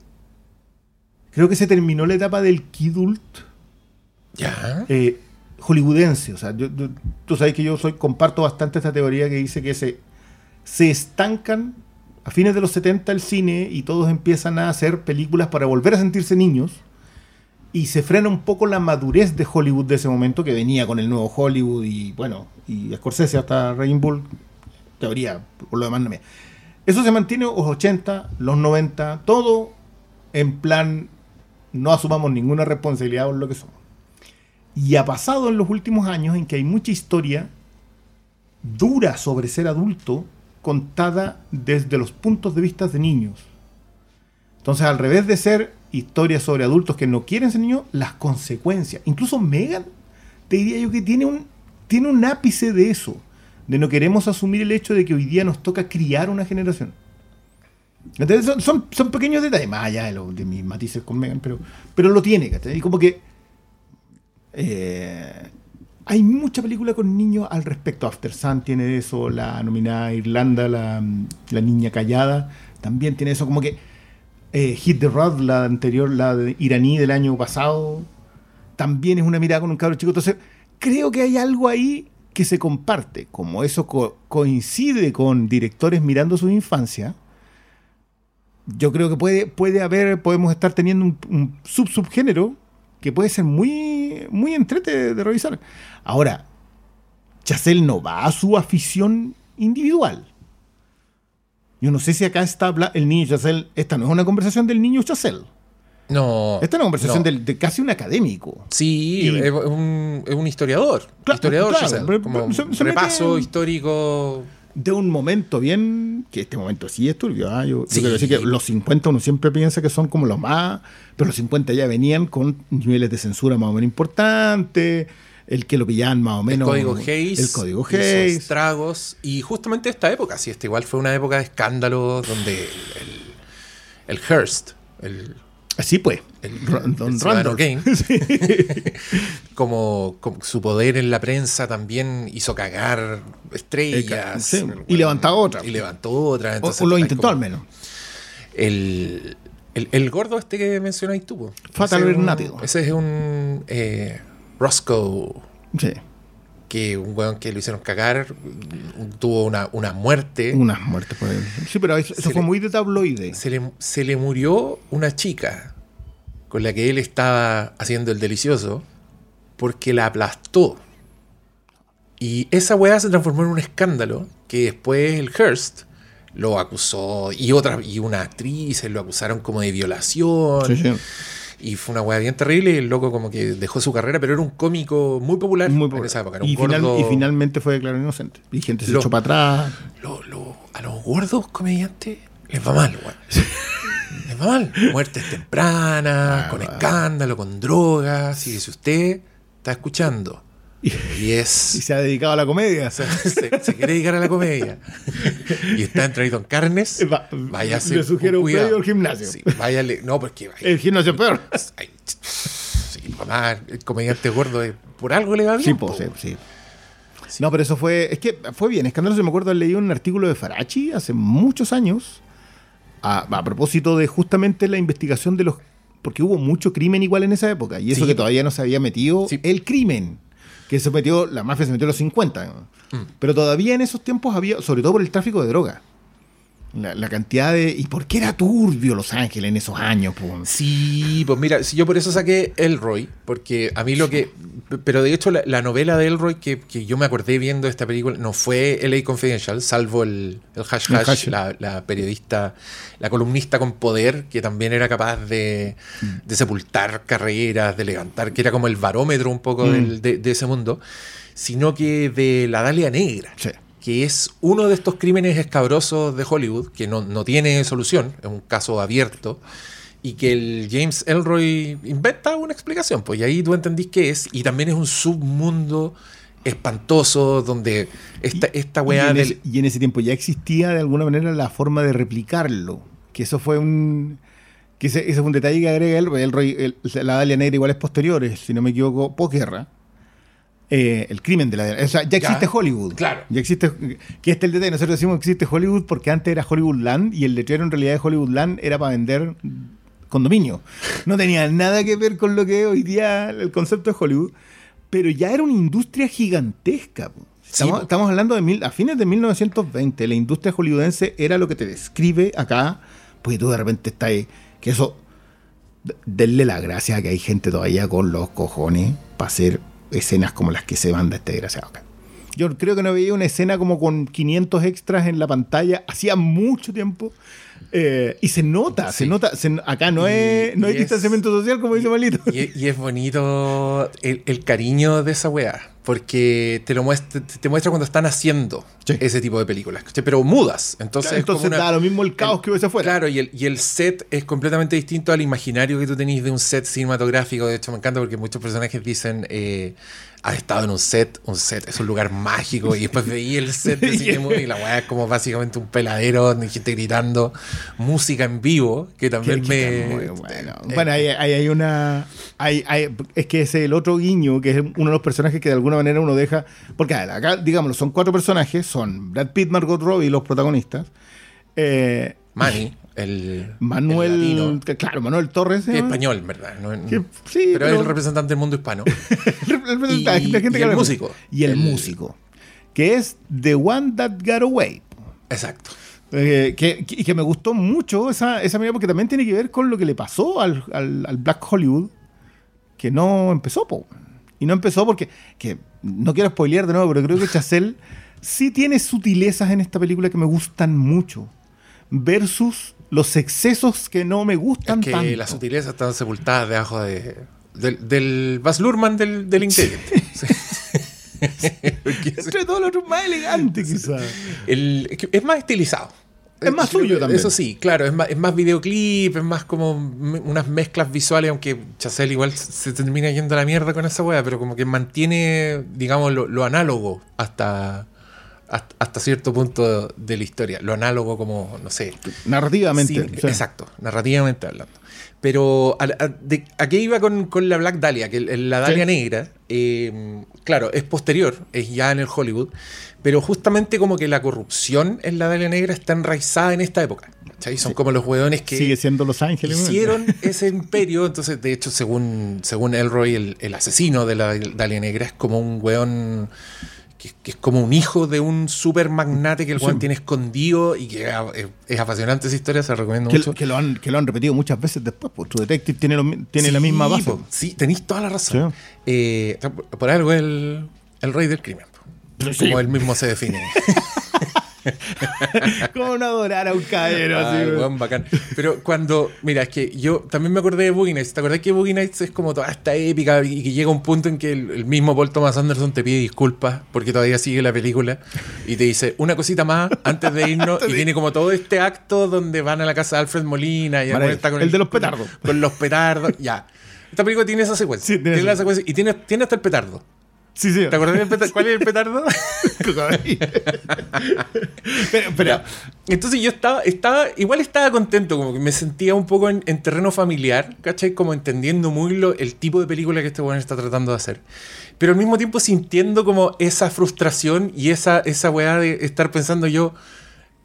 Speaker 4: Creo que se terminó la etapa del Kidult
Speaker 1: ya.
Speaker 4: eh, hollywoodense. O sea, yo- tú sabes que yo soy comparto bastante esta teoría que dice que se, se estancan a fines de los 70 el cine y todos empiezan a hacer películas para volver a sentirse niños y se frena un poco la madurez de Hollywood de ese momento que venía con el nuevo Hollywood y bueno, y Scorsese hasta Raging Bull, teoría, por lo demás no me... Eso se mantiene los 80, los 90, todo en plan no asumamos ninguna responsabilidad por lo que somos. Y ha pasado en los últimos años en que hay mucha historia dura sobre ser adulto contada desde los puntos de vista de niños. Entonces, al revés de ser historias sobre adultos que no quieren ser niños, las consecuencias. Incluso Megan, te diría yo que tiene un, tiene un ápice de eso. De no queremos asumir el hecho de que hoy día nos toca criar una generación. Entonces, son, son, pequeños detalles, más allá de, lo- de mis matices con Megan, pero, pero lo tiene. Y como que eh, hay mucha película con niños al respecto. After Sun tiene eso, la nominada Irlanda, la, la niña callada, también tiene eso. Como que eh, Hit the Rod, la anterior, la iraní del año pasado, también es una mirada con un cabro chico. Entonces, creo que hay algo ahí que se comparte. Como eso co- coincide con directores mirando su infancia, yo creo que puede, puede haber, podemos estar teniendo un, un sub-subgénero que puede ser muy, muy entrete de revisar. Ahora, Chazelle no va a su afición individual. Yo no sé si acá está el niño Chazelle. Esta no es una conversación del niño Chazelle.
Speaker 1: No.
Speaker 4: Esta es una conversación
Speaker 1: no.
Speaker 4: del- de casi un académico.
Speaker 1: Sí,
Speaker 4: Y-
Speaker 1: es, un, es un historiador.
Speaker 4: Claro,
Speaker 1: historiador,
Speaker 4: claro,
Speaker 1: como
Speaker 4: se-
Speaker 1: un repaso histórico.
Speaker 4: De un momento bien. Que este momento sí es turbio. ¿ah? Yo, quiero decir que los 50 uno siempre piensa que son como los más. Pero los 50 ya venían con niveles de censura más o menos importantes. El que lo pillaban más o
Speaker 1: El
Speaker 4: menos.
Speaker 1: código Hayes.
Speaker 4: El código Hayes.
Speaker 1: estragos. Y justamente esta época, sí, esta igual fue una época de escándalos donde el, el Hearst, el,
Speaker 4: Así pues.
Speaker 1: el,
Speaker 4: Don.
Speaker 1: Kane,
Speaker 4: Sí.
Speaker 1: como, como su poder en la prensa también hizo cagar estrellas.
Speaker 4: Sí, y levantó otra.
Speaker 1: Y levantó otra.
Speaker 4: O,
Speaker 1: entonces
Speaker 4: o lo intentó
Speaker 1: como-
Speaker 4: al menos.
Speaker 1: El, el, el gordo este que mencionáis tú. po.
Speaker 4: Fatal
Speaker 1: Ese es un-
Speaker 4: Vernátido.
Speaker 1: Ese es un eh, Roscoe,
Speaker 4: Sí.
Speaker 1: Que un weón que lo hicieron cagar, tuvo una, una muerte.
Speaker 4: Unas muertes por ahí. Sí, pero eso, eso fue
Speaker 1: le-
Speaker 4: muy de tabloide.
Speaker 1: Se le, se le murió una chica con la que él estaba haciendo el delicioso porque la aplastó. Y esa weá se transformó en un escándalo que después el Hearst lo acusó y otra y una actriz lo acusaron como de violación.
Speaker 4: Sí, sí.
Speaker 1: Y fue una weá bien terrible y el loco como que dejó su carrera, pero era un cómico muy popular,
Speaker 4: Muy
Speaker 1: en
Speaker 4: popular.
Speaker 1: esa época. Era un
Speaker 4: y, final- y finalmente fue declarado inocente. Y gente se
Speaker 1: Lo-
Speaker 4: echó para atrás.
Speaker 1: lo- lo- a los gordos comediantes les va mal, weón. Les va mal. Muertes tempranas,
Speaker 4: Ah,
Speaker 1: con escándalo, con drogas. Y si usted está escuchando y
Speaker 4: se ha dedicado a la comedia.
Speaker 1: se, se- se quiere dedicar a la comedia y está entradito en carnes,
Speaker 4: Va-
Speaker 1: váyase.
Speaker 4: le sugiero un al gimnasio.
Speaker 1: Sí, váyale. No, porque. ay,
Speaker 4: El gimnasio es peor.
Speaker 1: ay, sí, mamá, el comediante gordo, eh, por algo le va bien.
Speaker 4: Sí,
Speaker 1: po.
Speaker 4: sí, sí. No, pero eso fue. Es que fue bien. Escandaloso. Me acuerdo, leí un artículo de Farachi hace muchos años. A, a propósito de justamente la investigación de los. Porque hubo mucho crimen igual en esa época. Y eso
Speaker 1: Sí.
Speaker 4: que todavía no se había metido
Speaker 1: Sí.
Speaker 4: el crimen. Que se metió. La mafia se metió en los 50. ¿no?
Speaker 1: Mm.
Speaker 4: Pero todavía en esos tiempos había. Sobre todo por el tráfico de droga. La, la cantidad de. ¿Y por qué era turbio Los Ángeles en esos años? po?
Speaker 1: Sí, pues mira, si yo por eso saqué Elroy, porque a mí lo que. Pero de hecho, la, la novela de Elroy que, que yo me acordé viendo esta película no fue LA Confidential, salvo el, el hash
Speaker 4: El
Speaker 1: hash,
Speaker 4: hash.
Speaker 1: la, la periodista, la columnista con poder, que también era capaz de, de sepultar carreras, de levantar, que era como el barómetro un poco
Speaker 4: Mm.
Speaker 1: del- de, de ese mundo, sino que de la Dalia Negra
Speaker 4: Sí.
Speaker 1: Que es uno de estos crímenes escabrosos de Hollywood, que no, no tiene solución, es un caso abierto, y que el James Elroy inventa una explicación, pues y ahí tú entendís qué es, y también es un submundo espantoso donde esta, esta
Speaker 4: Y
Speaker 1: weá
Speaker 4: en,
Speaker 1: del...
Speaker 4: ese, y en ese tiempo ya existía de alguna manera la forma de replicarlo. Que eso fue un. Que ese, ese fue un detalle que agrega él. El, Roy- el- la Dalia Negra igual es posterior, es, si no me equivoco, posguerra. Eh, el crimen de la. O sea, ya existe
Speaker 1: Ya,
Speaker 4: Hollywood.
Speaker 1: claro.
Speaker 4: Ya existe. Que este es el detalle. Nosotros decimos que existe Hollywood porque antes era Hollywood Land y el letrero en realidad de Hollywood Land era para vender condominio. No tenía nada que ver con lo que hoy día el concepto de Hollywood. Pero ya era una industria gigantesca. Estamos, hablando de mil, a fines de 1920. La industria hollywoodense era lo que te describe acá. Pues tú de repente estás ahí. Que eso. Denle la gracia que hay gente todavía con los cojones para hacer escenas como las que se manda este desgraciado acá. Yo creo que no veía una escena como con 500 extras en la pantalla hacía mucho tiempo. Eh, y se nota, se nota. se- acá no,
Speaker 1: Y-
Speaker 4: es, no hay
Speaker 1: es-
Speaker 4: distanciamiento social, como dice Malito.
Speaker 1: Y, y es bonito el, el cariño de esa weá, porque te lo muestra, te muestra cuando están haciendo
Speaker 4: Sí.
Speaker 1: ese tipo de películas, pero mudas. Entonces, es
Speaker 4: Entonces
Speaker 1: como una-
Speaker 4: da lo mismo el caos
Speaker 1: el-
Speaker 4: que hubiese afuera.
Speaker 1: Claro, y el, y el set es completamente distinto al imaginario que tú tenés de un set cinematográfico. De hecho, me encanta porque muchos personajes dicen, eh, has estado en un set, un set es un lugar mágico, y después veí el set de cine y la weá es como básicamente un peladero, de gente gritando, música en vivo, que también
Speaker 4: Que-
Speaker 1: me...
Speaker 4: que está muy bueno.
Speaker 1: eh,
Speaker 4: Bueno, ahí, ahí hay una. hay- hay- es que es el otro guiño, que es uno de los personajes que de alguna manera uno deja. Porque ver, acá, digámoslo, son cuatro personajes: son Brad Pitt, Margot Robbie, los protagonistas. Eh,
Speaker 1: Manny, el el
Speaker 4: Manuel. claro, Manuel Torres.
Speaker 1: español, ¿verdad? No-
Speaker 4: Que- sí,
Speaker 1: pero,
Speaker 4: pero-
Speaker 1: es el representante del mundo hispano.
Speaker 4: El
Speaker 1: Y-
Speaker 4: la gente
Speaker 1: y
Speaker 4: que
Speaker 1: el músico.
Speaker 4: Y el,
Speaker 1: El-
Speaker 4: músico. Que es The One That Got Away.
Speaker 1: Exacto.
Speaker 4: Eh, que, que- y que me gustó mucho esa, esa mirada porque también tiene que ver con lo que le pasó al, al- al Black Hollywood, que no empezó, po. Y no empezó porque, que no quiero spoilear de nuevo, pero creo que Chazelle sí tiene sutilezas en esta película que me gustan mucho, versus los excesos que no me gustan
Speaker 1: Es que
Speaker 4: tanto.
Speaker 1: las sutilezas están sepultadas debajo de, del, del Baz Luhrmann del, del. Sí. Es-
Speaker 4: Entre todo lo otro más elegante, quizás.
Speaker 1: es más estilizado.
Speaker 4: Es más suyo también.
Speaker 1: Eso sí, claro, es más, es más videoclip, es más como me- unas mezclas visuales, aunque Chazelle igual se se termina yendo a la mierda con esa wea, pero como que mantiene, digamos, lo, lo análogo hasta, hasta, hasta cierto punto de la historia. Lo análogo como, no sé,
Speaker 4: Narrativamente.
Speaker 1: Sí, Exacto, narrativamente hablando. Pero a, a- de- ¿a qué iba con, con la Black Dahlia? Que el- la Dahlia
Speaker 4: Sí.
Speaker 1: negra, eh, claro, es posterior, es ya en el Hollywood, pero justamente como que la corrupción en la Dahlia negra está enraizada en esta época. ¿cachai? Son como los hueones que
Speaker 4: Sigue siendo Los Ángeles. ¿no?
Speaker 1: hicieron ese imperio. Entonces, de hecho, según, según Elroy, el, el asesino de la Dalia negra es como un weón que, que es como un hijo de un super magnate que el weón
Speaker 4: Sí.
Speaker 1: tiene escondido y que es, es apasionante esa historia, se la recomiendo
Speaker 4: Que,
Speaker 1: mucho.
Speaker 4: que lo han, que lo han repetido muchas veces después, pues True Detective tiene, lo tiene la misma base.
Speaker 1: po, sí, tenéis toda la razón.
Speaker 4: Sí.
Speaker 1: Eh, por, algo el, el rey del crimen. po. Como él mismo se define.
Speaker 4: ¿Cómo no adorar a un caballero así?
Speaker 1: Bacán. Pero cuando, mira, es que yo también me acordé de Boogie Nights. ¿Te acordás que Boogie Nights es como toda esta épica y que llega un punto en que el, el mismo Paul Thomas Anderson te pide disculpas porque todavía sigue la película y te dice una cosita más antes de irnos y tiene como todo este acto donde van a la casa de Alfred Molina y el
Speaker 4: Maravilla.
Speaker 1: está con
Speaker 4: El de los petardos.
Speaker 1: Con los petardos, ya. Esta película tiene esa secuencia.
Speaker 4: Sí, tiene
Speaker 1: tiene la
Speaker 4: esa-
Speaker 1: secuencia y tiene, tiene hasta el petardo.
Speaker 4: Sí, sí.
Speaker 1: ¿Te acordás del petardo? ¿Cuál es el petardo?
Speaker 4: pero, pero.
Speaker 1: Entonces yo estaba, estaba, igual estaba contento, como que me sentía un poco en, en terreno familiar, ¿cachai? Como entendiendo muy lo, el tipo de película que este weón está tratando de hacer. Pero al mismo tiempo sintiendo como esa frustración y esa, esa weá de estar pensando yo,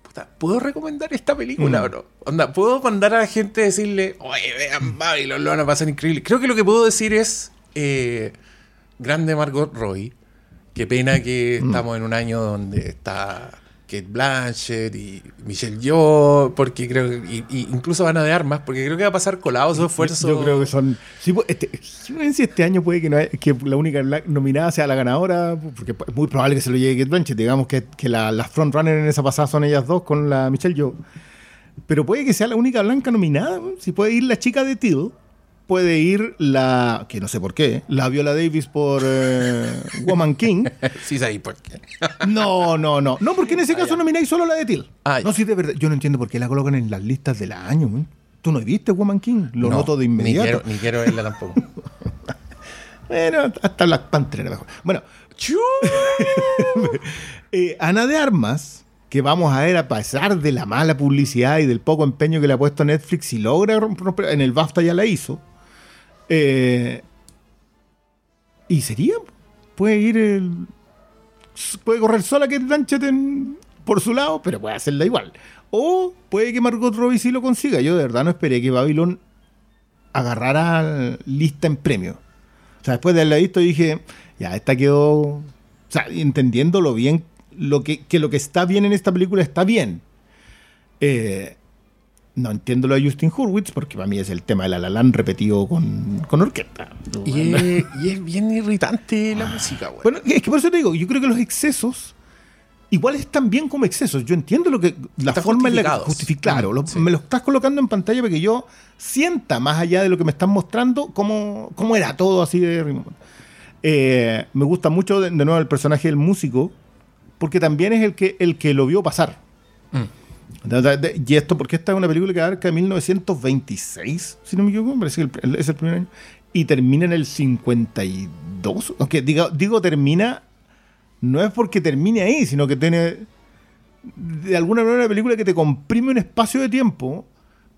Speaker 1: puta, ¿puedo recomendar esta película
Speaker 4: Mm.
Speaker 1: o no? Onda, ¿puedo mandar a la gente a decirle, oye, vean Babylon, lo van a pasar increíble? Creo que lo que puedo decir es, eh, grande Margot Roy, Qué pena que
Speaker 4: Mm.
Speaker 1: estamos en un año donde está Kate Blanchett y Michelle Yeoh, porque creo que y- y incluso van a de armas, porque creo que va a pasar colado su esfuerzo.
Speaker 4: Yo creo que son. Sí, pues, este, yo si este año puede que, no hay- que la única nominada sea la ganadora, porque es muy probable que se lo lleve Kate Blanchett. Digamos que, que la- las frontrunners en esa pasada son ellas dos con la Michelle Yeoh. Pero puede que sea la única blanca nominada. ¿no? Si puede ir la chica de Till, puede ir la. que no sé por qué, la Viola Davis por eh, Woman King.
Speaker 1: sí, sabéis por qué.
Speaker 4: No, no, no. No, porque en ese caso nomináis solo la de Till.
Speaker 1: Ah,
Speaker 4: no, sí, de verdad. Yo no entiendo por qué la colocan en las listas del año. ¿Tú no viste Woman King? Lo
Speaker 1: No,
Speaker 4: noto de inmediato.
Speaker 1: Ni quiero, ni quiero verla tampoco.
Speaker 4: Bueno, hasta Black Panther era mejor. Bueno, eh, Ana de Armas, que vamos a ver a pesar de la mala publicidad y del poco empeño que le ha puesto Netflix y logra romper, en el BAFTA ya la hizo. Eh, y sería, puede ir el- puede correr sola que Blanchett en- por su lado, pero puede hacerla igual. O puede que Margot Robbie sí lo consiga. Yo de verdad no esperé que Babylon agarrara lista en premio. O sea, después de haberla visto dije, ya, esta quedó... O sea, entendiendo lo bien, lo que, que lo que está bien en esta película está bien. Eh, no entiendo lo de Justin Hurwitz, porque para mí es el tema de la La Land repetido con, con orquesta.
Speaker 1: y, es, y es bien irritante la música, güey.
Speaker 4: Bueno, es que por eso te digo, yo creo que los excesos igual están bien como excesos. Yo entiendo lo que la
Speaker 1: Están
Speaker 4: forma en la que justific- claro, lo-
Speaker 1: sí.
Speaker 4: me lo estás colocando en pantalla para que yo sienta más allá de lo que me están mostrando cómo, cómo era todo así de ritmo. Eh, me gusta mucho de, de nuevo el personaje del músico porque también es el que el que lo vio pasar.
Speaker 1: Mm.
Speaker 4: Y esto porque esta es una película que abarca 1926, si no me equivoco, parece que el- el- es el primer año, y termina en el 52. Aunque diga, digo termina, no es porque termine ahí, sino que tiene de alguna manera una película que te comprime un espacio de tiempo,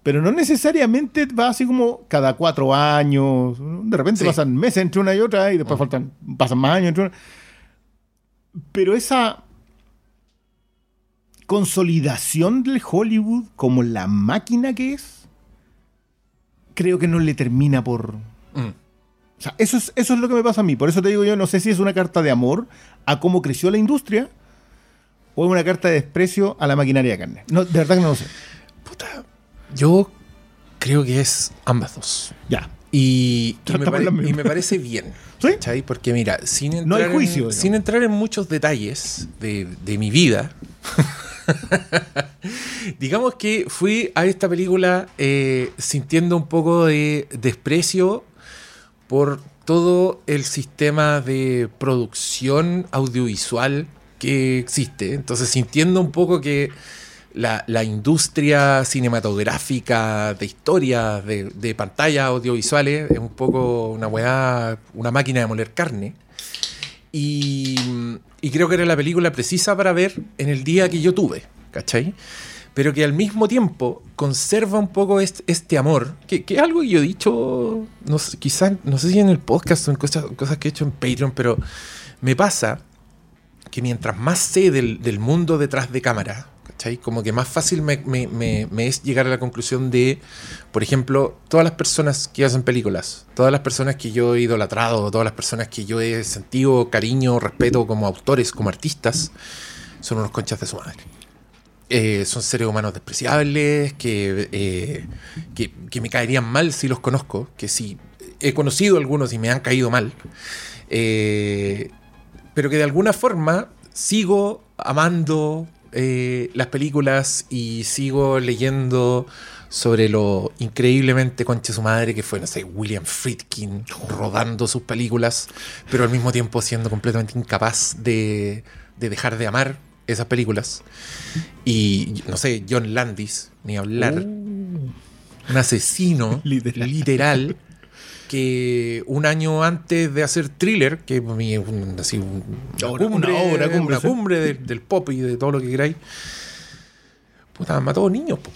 Speaker 4: pero no necesariamente va así como cada cuatro años. De repente
Speaker 1: Sí.
Speaker 4: pasan meses entre una y otra y después
Speaker 1: Mm.
Speaker 4: faltan, pasan más años entre una. Pero esa consolidación del Hollywood como la máquina que es, creo que no le termina por...
Speaker 1: Mm.
Speaker 4: O sea, eso es, eso es lo que me pasa a mí. Por eso te digo yo, no sé si es una carta de amor a cómo creció la industria o es una carta de desprecio a la maquinaria de carne. No, de verdad que no lo sé.
Speaker 1: Puta, yo creo que es ambas dos.
Speaker 4: Ya.
Speaker 1: Y, y me, pare-
Speaker 4: en la misma.
Speaker 1: y me parece bien.
Speaker 4: ¿Sí?
Speaker 1: ¿cachai? Porque mira, sin entrar,
Speaker 4: No hay
Speaker 1: en-
Speaker 4: juicio, digamos.
Speaker 1: sin entrar en muchos detalles de, de mi vida, digamos que fui a esta película eh, sintiendo un poco de desprecio por todo el sistema de producción audiovisual que existe. Entonces sintiendo un poco que la, industria cinematográfica de historias, de, de pantallas audiovisuales, es un poco una weá, una máquina de moler carne. Y, y creo que era la película precisa para ver en el día que yo tuve, ¿cachai? Pero que al mismo tiempo conserva un poco este, este amor, que, es algo que yo he dicho, no quizás, no sé si en el podcast o en cosas, cosas que he hecho en Patreon, pero me pasa que mientras más sé del, del mundo detrás de cámara, Como que más fácil me, es llegar a la conclusión de, por ejemplo, todas las personas que hacen películas, todas las personas que yo he idolatrado, todas las personas que yo he sentido cariño, respeto como autores, como artistas, son unos conchas de su madre. Eh, son seres humanos despreciables, que, eh, que, que me caerían mal si los conozco, que si he conocido algunos y me han caído mal. Eh, pero que de alguna forma sigo amando, eh, las películas y sigo leyendo sobre lo increíblemente concha su madre que fue, no sé, William Friedkin rodando sus películas, pero al mismo tiempo siendo completamente incapaz de, de dejar de amar esas películas. Y, no sé, John Landis, ni hablar. un asesino
Speaker 4: Literal.
Speaker 1: literal. Que un año antes de hacer thriller, que para mí es un- así un- una
Speaker 4: Una-
Speaker 1: cumbre,
Speaker 4: una obra, cumbre,
Speaker 1: una
Speaker 4: sí.
Speaker 1: cumbre del, del pop y de todo lo que queráis, puta, mató niños. po.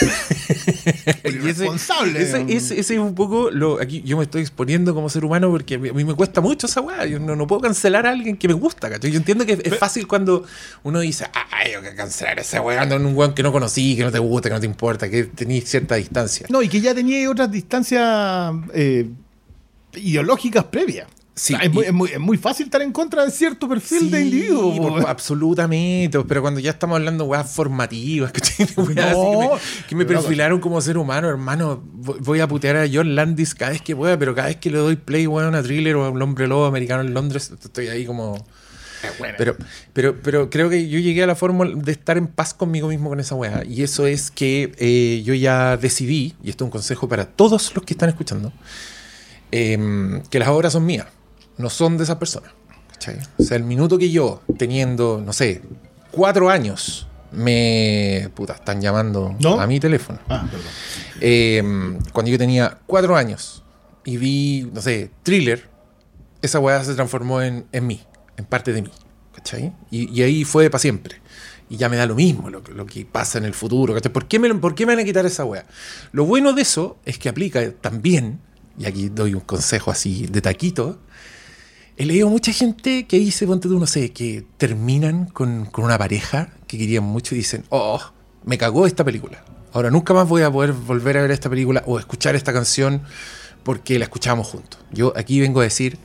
Speaker 1: Ese,
Speaker 4: Irresponsable.
Speaker 1: ese, ese- ese es un poco lo. Aquí yo me estoy exponiendo como ser humano porque a mí, a mí me cuesta mucho esa weá. Yo no, no puedo cancelar a alguien que me gusta, ¿cachai? Yo entiendo que es, es fácil cuando uno dice, ay, yo que cancelar a esa weá en un weón que no conocí, que no te gusta, que no te importa, que tenés cierta distancia.
Speaker 4: No, y que ya tenía otras distancias eh, ideológicas previas.
Speaker 1: Sí,
Speaker 4: O sea, es, muy,
Speaker 1: y-
Speaker 4: es muy- es muy fácil estar en contra de cierto perfil de individuo.
Speaker 1: por- absolutamente, pero cuando ya estamos hablando de weas formativas, que me, que me perfilaron como ser humano, hermano, voy a putear a John Landis cada vez que pueda, pero cada vez que le doy play, weón, a thriller o a un hombre lobo americano en Londres, estoy ahí como... Pero, pero, pero creo que yo llegué a la fórmula de estar en paz conmigo mismo con esa wea. Y eso es que eh, yo ya decidí, y esto es un consejo para todos los que están escuchando, em, que las obras son mías, no son de esa persona. ¿cachai? O sea, el minuto que yo, teniendo, no sé, cuatro años, me. Puta, están llamando
Speaker 4: ¿No?
Speaker 1: a mi teléfono.
Speaker 4: Ah, perdón.
Speaker 1: Eh, cuando yo tenía cuatro años y vi, no sé, thriller, esa weá se transformó en, en mí, en parte de mí. ¿Cachai? Y, y ahí fue para siempre. Y ya me da lo mismo lo, que- lo que pasa en el futuro. ¿cachai? ¿Por qué, me, ¿Por qué me van a quitar esa weá? Lo bueno de eso es que aplica también, y aquí doy un consejo así de taquito. He leído mucha gente que dice, ponte tú, no sé, que terminan con, con una pareja que querían mucho y dicen, oh, me cagó esta película. Ahora nunca más voy a poder volver a ver esta película o escuchar esta canción porque la escuchábamos juntos. Yo aquí vengo a decir,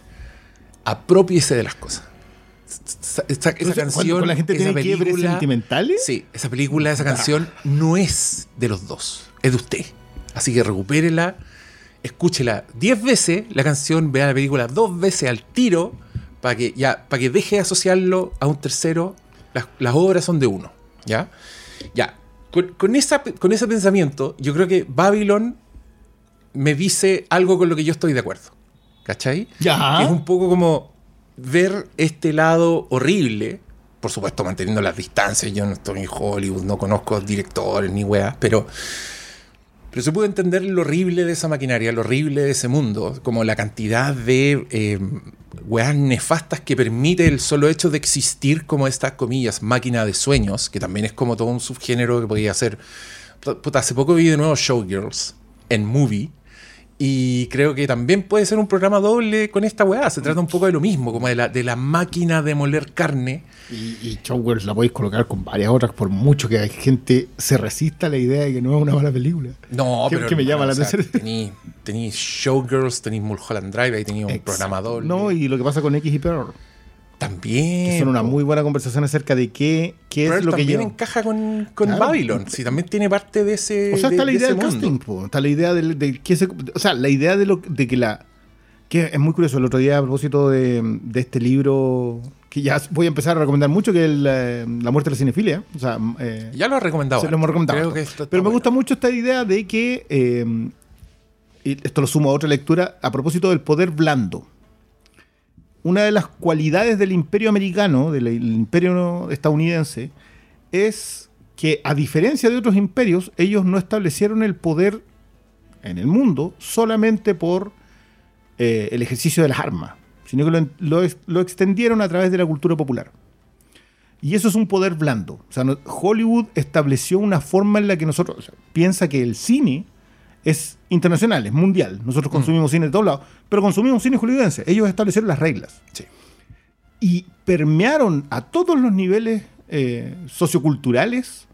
Speaker 1: apropiese de las cosas. Esa, esa-
Speaker 4: Entonces,
Speaker 1: canción,
Speaker 4: la gente
Speaker 1: esa
Speaker 4: tiene
Speaker 1: película-
Speaker 4: sentimentales.
Speaker 1: Sí, esa película, esa canción no es de los dos, es de usted. Así que recupérela, escúchela 10 veces la canción, vea la película dos veces al tiro para que ya para que deje de asociarlo a un tercero. Las, las obras son de uno, ¿ya? Ya. Con, con esa, con ese pensamiento, yo creo que Babylon me dice algo con lo que yo estoy de acuerdo. ¿Cachai?
Speaker 4: Ya.
Speaker 1: Que es un poco como ver este lado horrible, por supuesto manteniendo las distancias, yo no estoy en Hollywood, no conozco directores ni weas, pero, pero se puede entender lo horrible de esa maquinaria, lo horrible de ese mundo, como la cantidad de eh, weas nefastas que permite el solo hecho de existir como estas comillas, máquina de sueños, que también es como todo un subgénero que podía ser... Puta, hace poco vi de nuevo Showgirls en Movie. Y creo que también puede ser un programa doble con esta weá. Se trata un poco de lo mismo, como de la, de la máquina de moler carne.
Speaker 4: Y, y Showgirls la podéis colocar con varias otras, por mucho que hay gente se resista a la idea de que no es una mala película.
Speaker 1: No, pero.
Speaker 4: que me llama la atención.
Speaker 1: Tení Showgirls, tení Mulholland Drive, ahí tenía un
Speaker 4: Ex-
Speaker 1: programa doble.
Speaker 4: No, y lo que pasa con X y Pearl.
Speaker 1: También.
Speaker 4: Que son una muy buena conversación acerca de qué, qué
Speaker 1: Pearl
Speaker 4: es lo que
Speaker 1: también
Speaker 4: lleva.
Speaker 1: encaja con, con
Speaker 4: Claro.
Speaker 1: Babylon. Sí, también tiene parte de ese.
Speaker 4: O sea,
Speaker 1: de-
Speaker 4: está la
Speaker 1: de
Speaker 4: idea del casting, po. está la idea de, que se, o sea, la idea de lo de que la que es muy curioso. El otro día a propósito de, de este libro que ya voy a empezar a recomendar mucho, que es la, la muerte de la cinefilia. O sea, eh,
Speaker 1: Ya lo he recomendado.
Speaker 4: se lo hemos recomendado.
Speaker 1: Creo que
Speaker 4: Pero me
Speaker 1: bueno.
Speaker 4: gusta mucho esta idea de que eh, y esto lo sumo a otra lectura a propósito del poder blando. Una de las cualidades del imperio americano, del imperio estadounidense, es que a diferencia de otros imperios, ellos no establecieron el poder en el mundo solamente por eh, el ejercicio de las armas, sino que lo, lo ex- lo extendieron a través de la cultura popular. Y eso es un poder blando. O sea, Hollywood estableció una forma en la que nosotros, piensa que el cine es internacional, es mundial. Nosotros consumimos cine de todos lados, pero consumimos cine hollywoodense. Ellos establecieron las reglas.
Speaker 1: Sí.
Speaker 4: Y permearon a todos los niveles eh, socioculturales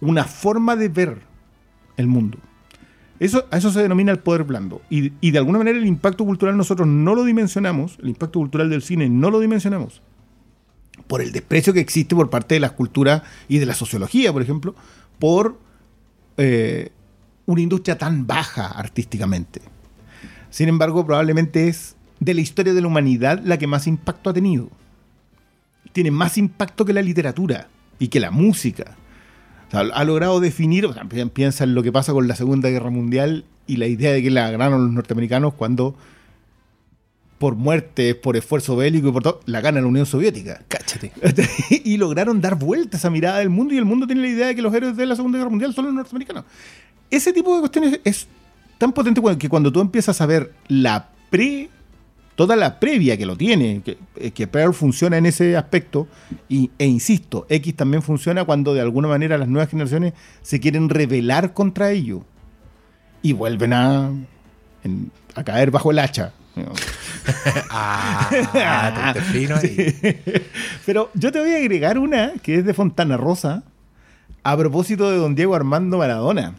Speaker 4: una forma de ver el mundo. Eso, a eso se denomina el poder blando. Y, y de alguna manera el impacto cultural nosotros no lo dimensionamos, el impacto cultural del cine no lo dimensionamos, por el desprecio que existe por parte de las culturas y de la sociología, por ejemplo, por eh, una industria tan baja artísticamente. Sin embargo, probablemente es de la historia de la humanidad la que más impacto ha tenido. Tiene más impacto que la literatura. y que la música ha logrado definir, o sea, pi- piensa en lo que pasa con la Segunda Guerra Mundial y la idea de que la ganaron los norteamericanos cuando por muertes, por esfuerzo bélico y por todo, la gana la Unión Soviética.
Speaker 1: Cáchate.
Speaker 4: y lograron dar vuelta esa mirada del mundo y el mundo tiene la idea de que los héroes de la Segunda Guerra Mundial son los norteamericanos. Ese tipo de cuestiones es tan potente que cuando tú empiezas a ver la pre, toda la previa que lo tiene, que, eh, que Pearl funciona en ese aspecto, y, e insisto, X también funciona cuando de alguna manera las nuevas generaciones se quieren rebelar contra ello y vuelven a, en- a caer bajo el hacha.
Speaker 1: Ah, te fino ahí.
Speaker 4: Pero yo te voy a agregar una que es de Fontana Rosa, a propósito de don Diego Armando Maradona.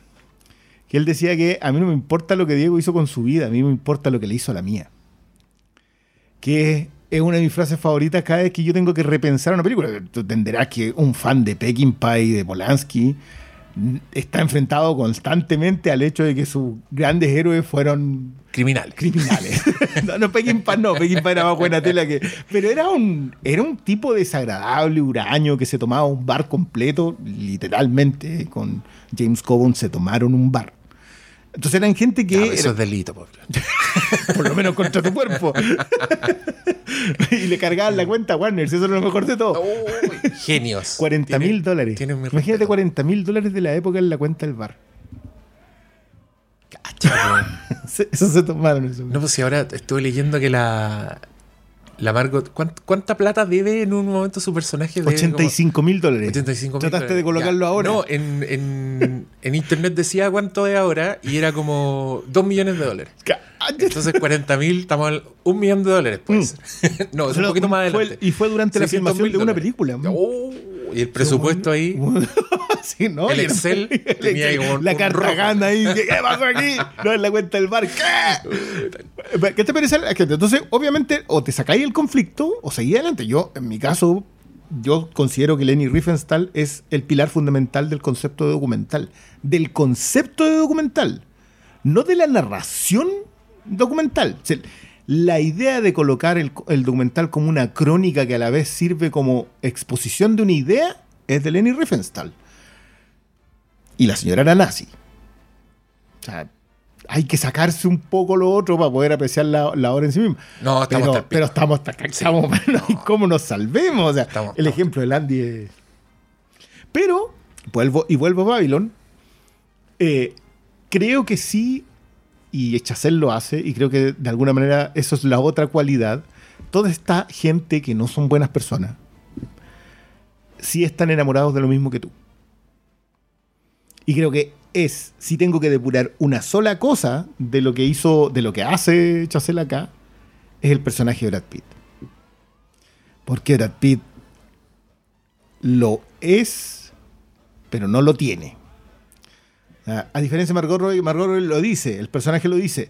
Speaker 4: Que él decía que a mí no me importa lo que Diego hizo con su vida, a mí me importa lo que le hizo a la mía. Que es una de mis frases favoritas cada vez que yo tengo que repensar una película. Tú entenderás que un fan de Peckinpah y de Polanski está enfrentado constantemente al hecho de que sus grandes héroes fueron
Speaker 1: Criminal.
Speaker 4: criminales. no, no, Peckinpah no, Peckinpah era más buena tela que... Pero era un, era un tipo desagradable, huraño, que se tomaba un bar completo, literalmente, con James Coburn se tomaron un bar. Entonces eran gente que...
Speaker 1: Eso
Speaker 4: era-
Speaker 1: es delito, pobre.
Speaker 4: por lo menos contra tu cuerpo. y le cargaban la cuenta a Warner, si eso es lo mejor de todo.
Speaker 1: Uy, genios.
Speaker 4: 40 mil dólares.
Speaker 1: tienen
Speaker 4: Imagínate
Speaker 1: respeto.
Speaker 4: 40 mil dólares de la época en la cuenta del bar.
Speaker 1: Cacha,
Speaker 4: Eso se tomaron. Eso.
Speaker 1: No, pues si ahora estuve leyendo que la. La Margot. ¿cuánt- ¿Cuánta plata debe en un momento su personaje? Debe
Speaker 4: 85 mil dólares.
Speaker 1: 85 mil
Speaker 4: Trataste de colocarlo
Speaker 1: Ya.
Speaker 4: ahora.
Speaker 1: No, en, en, en internet decía cuánto es ahora y era como 2 millones de dólares. Entonces 40 mil, estamos al un millón de dólares, puede
Speaker 4: Mm.
Speaker 1: ser. no, es un
Speaker 4: Pero
Speaker 1: poquito más
Speaker 4: fue-
Speaker 1: adelante.
Speaker 4: y fue durante la
Speaker 1: 600
Speaker 4: filmación de una película.
Speaker 1: Oh, y el presupuesto ahí.
Speaker 4: Sí, ¿no?
Speaker 1: El Excel tenía ahí como
Speaker 4: la
Speaker 1: un
Speaker 4: cartagana ahí. ¿Qué pasó aquí? No en la cuenta del bar. ¿Qué? ¿Qué te parece? la gente? Entonces, obviamente, o te sacáis el conflicto o seguís adelante. Yo, en mi caso, yo considero que Lenny Riefenstahl es el pilar fundamental del concepto de documental. Del concepto de documental. No de la narración documental. O sea, la idea de colocar el, el documental como una crónica que a la vez sirve como exposición de una idea es de Lenny Riefenstahl. Y la señora era nazi. O sea, hay que sacarse un poco lo otro para poder apreciar la, la obra en sí misma.
Speaker 1: No, estamos
Speaker 4: Pero, pero estamos hasta acá, estamos, no cómo nos salvemos. O sea,
Speaker 1: Estamos-
Speaker 4: el
Speaker 1: estamos-
Speaker 4: ejemplo del Andy es... Pero, vuelvo, y vuelvo a Babylon, eh, creo que sí, y Chazelle lo hace, y creo que de alguna manera eso es la otra cualidad. Toda esta gente que no son buenas personas, sí están enamorados de lo mismo que tú. Y creo que es, si tengo que depurar una sola cosa de lo que hizo, de lo que hace Chazelle acá, es el personaje de Brad Pitt. Porque Brad Pitt lo es, pero no lo tiene. A, a diferencia de Margot Robbie, Margot Robbie lo dice, el personaje lo dice.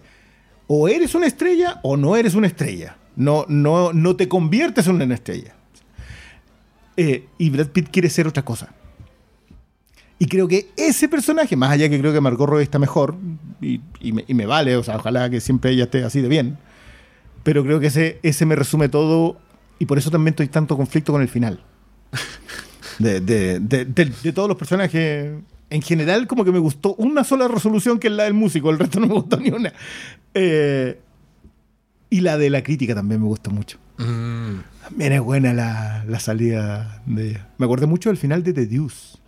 Speaker 4: O eres una estrella o no eres una estrella. No, no, no te conviertes en una estrella. Eh, y Brad Pitt quiere ser otra cosa. Y creo que ese personaje, más allá que creo que Margot Robbie está mejor, y, y me, y me vale, o sea, ojalá que siempre ella esté así de bien, pero creo que ese, ese me resume todo, y por eso también estoy tanto conflicto con el final. De, de- de- de- de todos los personajes, en general, como que me gustó una sola resolución, que es la del músico, el resto no me gustó ni una. Eh, y la de la crítica también me gusta mucho.
Speaker 1: Mm,
Speaker 4: También es buena la, la salida de ella. Me acordé mucho del final de The Deuce.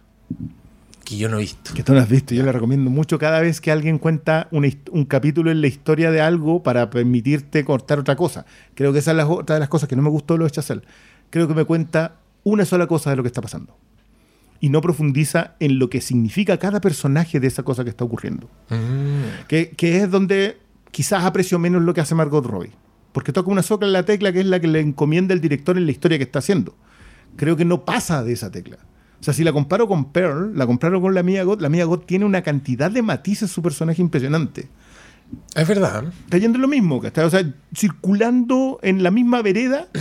Speaker 1: que yo no he visto.
Speaker 4: Que tú no has visto, yo le recomiendo mucho cada vez que alguien cuenta un capítulo en la historia de algo para permitirte cortar otra cosa. Creo que esa es la- otra de las cosas que no me gustó de los Chazelle. Creo que me cuenta una sola cosa de lo que está pasando. Y no profundiza en lo que significa cada personaje de esa cosa que está ocurriendo.
Speaker 1: Mm,
Speaker 4: Que, que es donde quizás aprecio menos lo que hace Margot Robbie. Porque toca una sola en la tecla que es la que le encomienda el director en la historia que está haciendo. Creo que no pasa de esa tecla. O sea, si la comparo con Pearl, la comparo con la Mia God, la Mia God tiene una cantidad de matices su personaje impresionante.
Speaker 1: es verdad.
Speaker 4: Está yendo en lo mismo, que está, o sea, circulando en la misma vereda.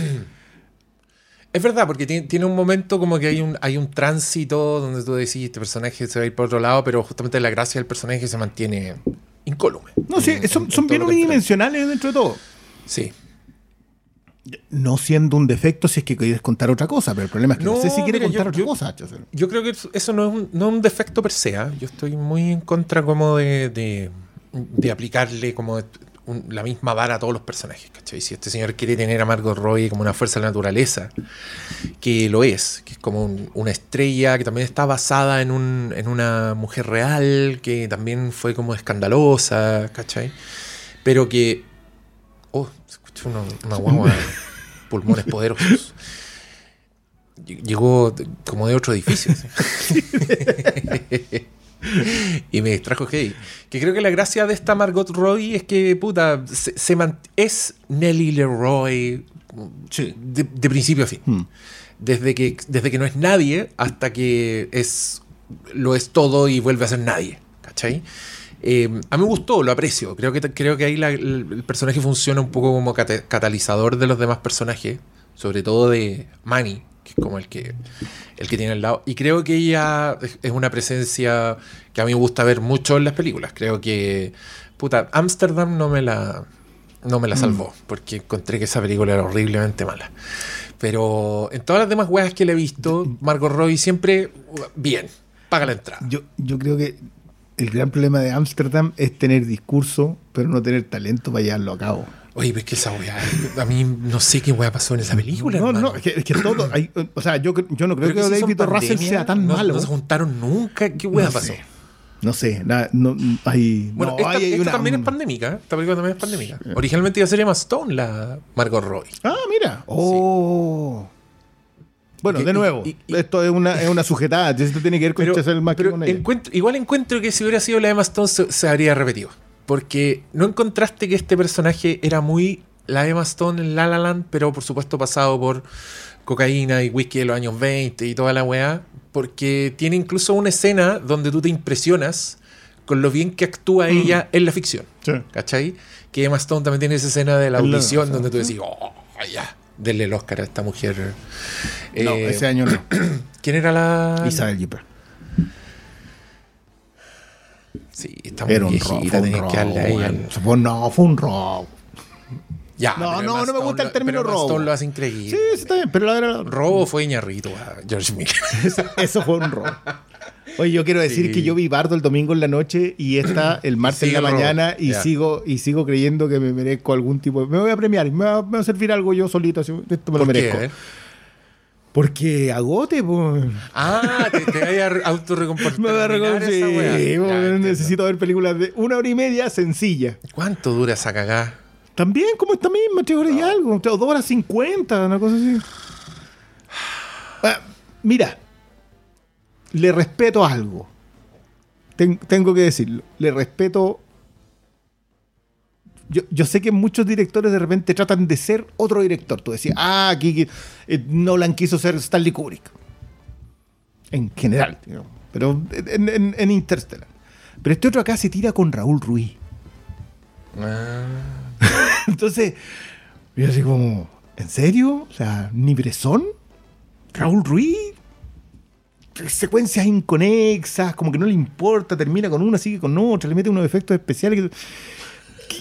Speaker 1: Es verdad, porque tiene, tiene un momento como que hay un, hay un tránsito donde tú decís, este personaje se va a ir por otro lado, pero justamente la gracia del personaje se mantiene incólume.
Speaker 4: No
Speaker 1: En-
Speaker 4: son,
Speaker 1: en-
Speaker 4: son bien unidimensionales dentro de todo.
Speaker 1: Sí.
Speaker 4: No siendo un defecto si es que quieres contar otra cosa, pero el problema es que no,
Speaker 1: No,
Speaker 4: sé si quiere
Speaker 1: mira,
Speaker 4: contar
Speaker 1: yo-
Speaker 4: otra
Speaker 1: yo-
Speaker 4: cosa.
Speaker 1: Yo creo que eso- no es un, no es un defecto per se. ¿ah? Yo estoy muy en contra como de, de, de aplicarle como un- la misma vara a todos los personajes. ¿cachai? Si este señor quiere tener a Margot Robbie como una fuerza de la naturaleza, que lo es, que es como un- una estrella que también está basada en, un, en una mujer real, que también fue como escandalosa, ¿cachai? Pero que... Oh, se escuchó una, una guagua, pulmones poderosos. Ll- Llegó como de otro edificio. así. y me distrajo heavy. Que creo que la gracia de esta Margot Robbie es que, puta, se, se mant- es Nelly Leroy de, de principio a fin.
Speaker 4: Hmm.
Speaker 1: Desde, que, desde que no es nadie hasta que es lo es todo y vuelve a ser nadie. ¿Cachai? Eh, a mí me gustó, lo aprecio. Creo que, creo que ahí la- el, personaje funciona un poco como cata- catalizador de los demás personajes, sobre todo de Manny, que es como el que, el que tiene al lado. Y creo que ella es, una presencia que a mí me gusta ver mucho en las películas. Creo que, puta, Amsterdam no me la, no me la salvó, porque encontré que esa película era horriblemente mala. Pero en todas las demás weas que le he visto, Margot Robbie siempre, bien, paga la entrada.
Speaker 4: Yo, yo creo que el gran problema de Ámsterdam es tener discurso, pero no tener talento para llevarlo a cabo.
Speaker 1: Oye, pero es que esa weá, a mí no sé qué weá pasó en esa película.
Speaker 4: no,
Speaker 1: hermano.
Speaker 4: no, es que, es que todo. hay- o sea, yo, yo no creo
Speaker 1: Pero
Speaker 4: que
Speaker 1: en
Speaker 4: David. Russell sea tan
Speaker 1: no-
Speaker 4: malo.
Speaker 1: No se juntaron nunca. ¿Qué weá
Speaker 4: No
Speaker 1: pasó?
Speaker 4: sé. No sé, no, hay.
Speaker 1: Bueno,
Speaker 4: no,
Speaker 1: esta,
Speaker 4: hay- hay
Speaker 1: esta
Speaker 4: una-
Speaker 1: también es pandémica. Esta película también es pandémica. Originalmente iba a ser Emma Stone, la Margot Robbie.
Speaker 4: Ah, mira. Oh. Bueno, de nuevo,
Speaker 1: y- y-
Speaker 4: esto es una, es una sujetada. Esto tiene que ver con
Speaker 1: Pero,
Speaker 4: que
Speaker 1: pero encuentro- igual encuentro que si hubiera sido la Emma Stone se, se habría repetido. Porque no encontraste que este personaje era muy la Emma Stone en La La Land, pero por supuesto pasado por cocaína y whisky de los años 20 y toda la weá. Porque tiene incluso una escena donde tú te impresionas con lo bien que actúa ella en la ficción.
Speaker 4: Mm. Sí.
Speaker 1: ¿Cachai? Que Emma Stone también tiene esa escena de la audición donde tú decís, oh, ya, denle el Oscar a esta mujer.
Speaker 4: No,
Speaker 1: Eh,
Speaker 4: ese año no.
Speaker 1: ¿Quién era la...?
Speaker 4: Isabel Gipper.
Speaker 1: Sí, está muy
Speaker 4: Era un
Speaker 1: viejita,
Speaker 4: Fue un
Speaker 1: tenías
Speaker 4: rock,
Speaker 1: que darle a ella.
Speaker 4: weón. Fue- no, fue un rock.
Speaker 1: Ya,
Speaker 4: No,
Speaker 1: pero
Speaker 4: no,
Speaker 1: Emma
Speaker 4: no me
Speaker 1: Stone
Speaker 4: gusta el
Speaker 1: lo-
Speaker 4: término
Speaker 1: pero Emma
Speaker 4: robo.
Speaker 1: Stone lo hace increíble.
Speaker 4: Sí, sí, está bien, pero la verdad.
Speaker 1: Robo fue Iñarrito a George Miller.
Speaker 4: Eso, eso fue un rock. Oye, yo quiero decir
Speaker 1: Sí.
Speaker 4: que yo vi Bardo el domingo en la noche y esta el martes en la
Speaker 1: el robo.
Speaker 4: mañana y
Speaker 1: Ya.
Speaker 4: sigo y sigo creyendo que me merezco algún tipo de... Me voy a premiar, me va, me va a servir algo yo solito, así, esto me lo
Speaker 1: ¿Por qué?
Speaker 4: merezco. Porque agote, pues...
Speaker 1: Ah, te, te vaya a autorrecomportar.
Speaker 4: Me va a. Sí, necesito ver películas de una hora y media sencilla.
Speaker 1: ¿Cuánto dura esa cagada?
Speaker 4: También como esta misma, tres horas y algo, o dos horas cincuenta, una cosa así. Ah, mira, le respeto algo. Ten- tengo que decirlo. Le respeto. Yo, yo sé que muchos directores de repente tratan de ser otro director. Tú decías, ah, aquí eh, Nolan quiso ser Stanley Kubrick. En general, digamos. pero en, en- en Interstellar. Pero este otro acá se tira con Raúl Ruiz.
Speaker 1: Ah,
Speaker 4: Entonces, yo así como, ¿en serio? O sea, ¿ni Bresson? ¿Raúl Ruiz? Secuencias inconexas, como que no le importa, termina con una, sigue con otra, le mete unos efectos especiales. que-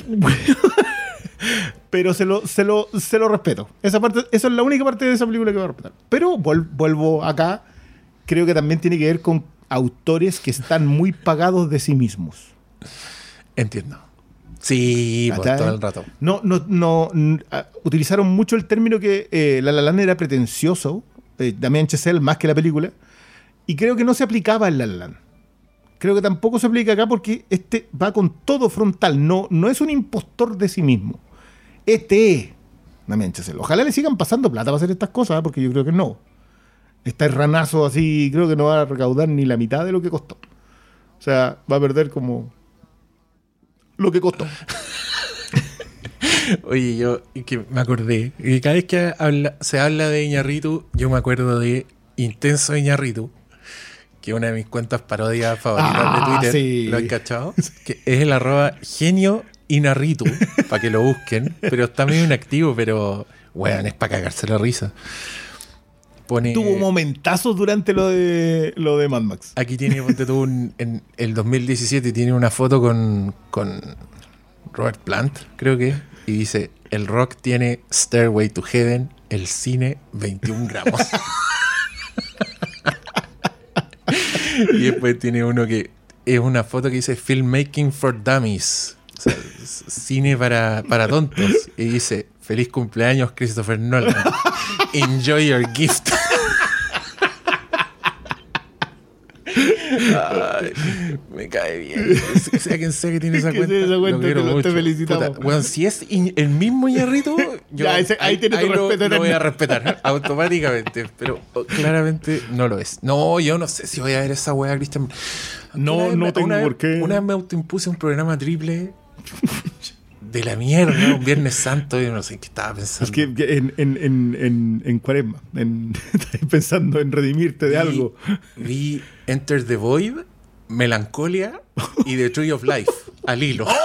Speaker 4: Pero se lo, se, lo, se lo respeto. Esa parte, esa es la única parte de esa película que voy a respetar. Pero vuel- vuelvo acá, creo que también tiene que ver con autores que están muy pagados de sí mismos.
Speaker 1: entiendo. Sí, pues,
Speaker 4: ¿Cachai?
Speaker 1: todo el rato.
Speaker 4: No, no, no. utilizaron mucho el término que eh, La La Land era pretencioso, eh, Damien Chazelle, más que la película, y creo que no se aplicaba en La La Land. Creo que tampoco se aplica acá porque este va con todo frontal, no, no es un impostor de sí mismo. Este es Damien Chazelle. Ojalá le sigan pasando plata para hacer estas cosas, ¿eh? porque yo creo que no. Este ranazo así, creo que no va a recaudar ni la mitad de lo que costó. O sea, va a perder como lo que costó.
Speaker 1: Oye, yo que me acordé. Y cada vez que se habla de Iñarritu, yo me acuerdo de Intenso Iñarritu, que una de mis cuentas parodias favoritas
Speaker 4: Ah,
Speaker 1: de Twitter.
Speaker 4: sí.
Speaker 1: ¿Lo han cachado? Que es el arroba genio Inarritu, para que lo busquen. Pero está medio inactivo, pero, weón, es para cagarse la risa. Pone,
Speaker 4: Tuvo momentazos durante lo de lo de Mad Max.
Speaker 1: Aquí tiene, ponte tú, un- en el 2017 tiene una foto con, con Robert Plant, creo que. y dice, el rock tiene Stairway to Heaven, el cine 21 gramos. y después tiene uno que es una foto que dice Filmmaking for Dummies. O sea, cine para, para tontos. Y dice, feliz cumpleaños Christopher Nolan. Enjoy your gift. Ay, me cae bien. Sea quien sea que tiene esa cuenta.
Speaker 4: tiene esa cuenta,
Speaker 1: lo quiero
Speaker 4: te lo- te
Speaker 1: mucho.
Speaker 4: felicitamos.
Speaker 1: Puta, weón, si es el mismo Ñarrito, yo
Speaker 4: Ya, ese- ahí tiene tu
Speaker 1: lo-
Speaker 4: respeto
Speaker 1: lo voy a respetar automáticamente. Pero oh, claramente no lo es. No, yo no sé si voy a ver esa weá, Cristian.
Speaker 4: No, no
Speaker 1: me-
Speaker 4: tengo
Speaker 1: una
Speaker 4: por qué.
Speaker 1: Una vez me autoimpuse un programa triple de la mierda, un Viernes Santo, yo no sé qué estaba pensando.
Speaker 4: Es que que en, en, en, en, en cuaresma, en, pensando en redimirte de
Speaker 1: Vi-
Speaker 4: algo.
Speaker 1: Vi Enter the Void, Melancolia y The Tree of Life al hilo.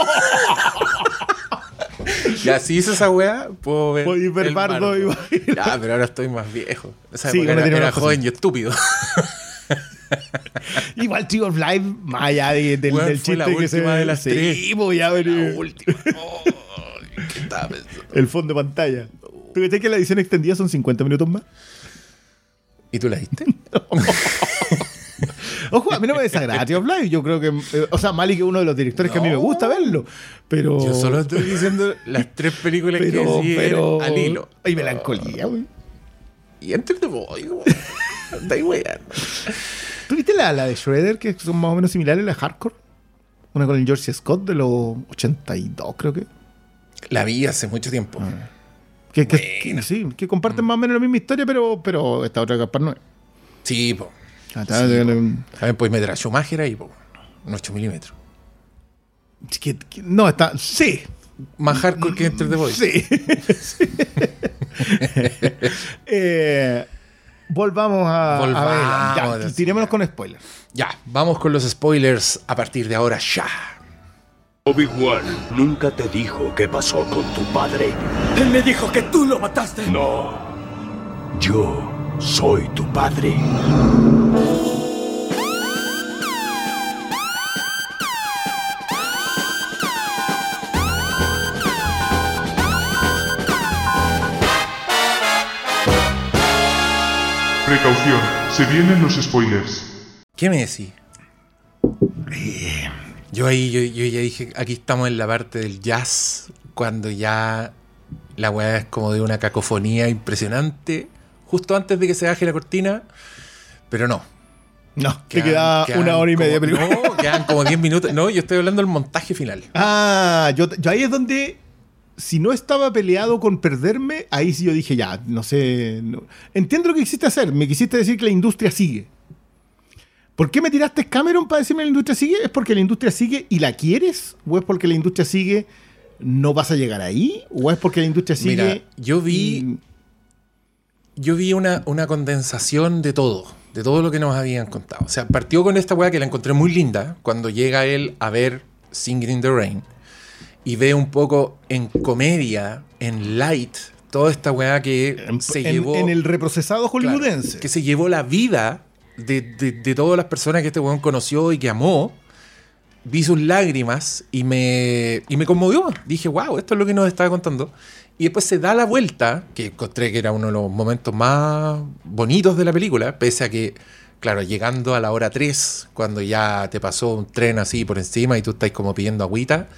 Speaker 1: Ya, si hice esa weá, puedo ver.
Speaker 4: Ver
Speaker 1: el
Speaker 4: Bardo y
Speaker 1: Ya, pero ahora estoy más viejo. Esa
Speaker 4: Sí,
Speaker 1: época
Speaker 4: uno
Speaker 1: era, era joven y estúpido.
Speaker 4: Igual Tree of Life, más allá de- del, chiste
Speaker 1: la
Speaker 4: que se
Speaker 1: última de las
Speaker 4: sí,
Speaker 1: tres.
Speaker 4: pues, ya veré.
Speaker 1: La última. Oh.
Speaker 4: El fondo de pantalla. ¿Tú crees que la edición extendida son 50 minutos más?
Speaker 1: ¿Y tú la viste?
Speaker 4: Ojo, a mí no me desagrada Tree of Life. Yo creo que. eh, o sea, Malik es uno de los directores que a mí me
Speaker 1: No.
Speaker 4: gusta verlo. Pero.
Speaker 1: Yo solo estoy diciendo las tres películas
Speaker 4: Pero.
Speaker 1: que sí
Speaker 4: pero
Speaker 1: al hilo.
Speaker 4: Ay, melancolía, güey.
Speaker 1: Y Enter the Void, weón. Está ahí, weón.
Speaker 4: ¿Tú viste la, la de Shredder, que son más o menos similares, la Hardcore? Una con el George Scott de los 82, creo que.
Speaker 1: La vi hace mucho tiempo.
Speaker 4: Ah. Que, que- que- sí, que comparten
Speaker 1: Mm.
Speaker 4: más o menos la misma historia, pero, pero esta otra Gaspar no es.
Speaker 1: Sí, po.
Speaker 4: Ah, está- eh,
Speaker 1: También puedes meter a Schumacher ahí, po. Un 8 milímetros.
Speaker 4: que- que- no, está. Sí.
Speaker 1: Más hardcore que Enter the Void.
Speaker 4: Sí. Sí. Eh, volvamos a. a
Speaker 1: Volvamos,
Speaker 4: ver. Ya, tirémonos con spoilers.
Speaker 1: Ya, vamos con los spoilers a partir de ahora ya.
Speaker 5: Obi-Wan nunca te dijo qué pasó con tu padre.
Speaker 6: Él me dijo que tú lo mataste.
Speaker 5: No. Yo soy tu padre.
Speaker 7: Precaución, se vienen los spoilers.
Speaker 1: ¿Qué me decís? Yo ahí, yo, yo ya dije, aquí estamos en la parte del jazz, cuando ya la weá es como de una cacofonía impresionante, justo antes de que se baje la cortina, pero no.
Speaker 4: No, te
Speaker 1: Quedan-
Speaker 4: queda
Speaker 1: quedan
Speaker 4: una hora y media. película.
Speaker 1: No, quedan como 10 minutos. No, yo estoy hablando del montaje final.
Speaker 4: Ah, yo, yo ahí es donde, si no estaba peleado con perderme, ahí sí yo dije, ya, no sé. no- Entiendo lo que quisiste hacer. Me quisiste decir que la industria sigue. ¿Por qué me tiraste Cameron para decirme que la industria sigue? ¿Es porque la industria sigue y la quieres? ¿O es porque la industria sigue no vas a llegar ahí? ¿O es porque la industria sigue?
Speaker 1: Mira, yo vi,
Speaker 4: y-
Speaker 1: yo vi una, una condensación de todo, de todo lo que nos habían contado. O sea, partió con esta weá que la encontré muy linda cuando llega él a ver Singing in the Rain y ve un poco en comedia, en light, toda esta weá que
Speaker 4: en,
Speaker 1: se
Speaker 4: en-
Speaker 1: llevó.
Speaker 4: en el reprocesado
Speaker 1: Claro,
Speaker 4: hollywoodense.
Speaker 1: que se llevó la vida de, de- de todas las personas que este weón conoció y que amó. Vi sus lágrimas y me, y me conmovió. Dije, wow, esto es lo que nos estaba contando. Y después se da la vuelta, que encontré que era uno de los momentos más bonitos de la película, pese a que, claro, llegando a la hora 3, cuando ya te pasó un tren así por encima y tú estás como pidiendo agüita,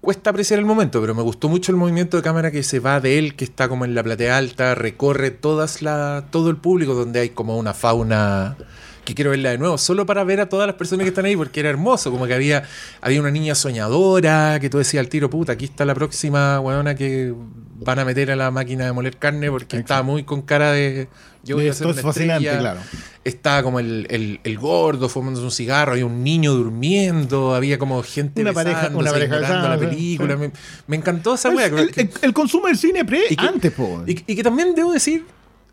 Speaker 1: cuesta apreciar el momento, pero me gustó mucho el movimiento de cámara que se va de él, que está como en la platea alta, recorre todas la, todo el público donde hay como una fauna que quiero verla de nuevo, solo para ver a todas las personas que están ahí, porque era hermoso, como que había, había una niña soñadora, que tú decías al tiro, puta, aquí está la próxima weona que van a meter a la máquina de moler carne, porque estaba muy con cara de... Yo voy a
Speaker 4: Esto
Speaker 1: ser
Speaker 4: es
Speaker 1: una
Speaker 4: fascinante,
Speaker 1: estrella.
Speaker 4: claro.
Speaker 1: Estaba como el, el- el gordo fumándose un cigarro, había un niño durmiendo, había como gente
Speaker 4: Una pareja- una pareja
Speaker 1: ignorando la película.
Speaker 4: sí.
Speaker 1: Me, me encantó esa wea.
Speaker 4: el,
Speaker 1: que-
Speaker 4: el- el consumo del cine pre
Speaker 1: y que-
Speaker 4: antes, po.
Speaker 1: y, y que también debo decir,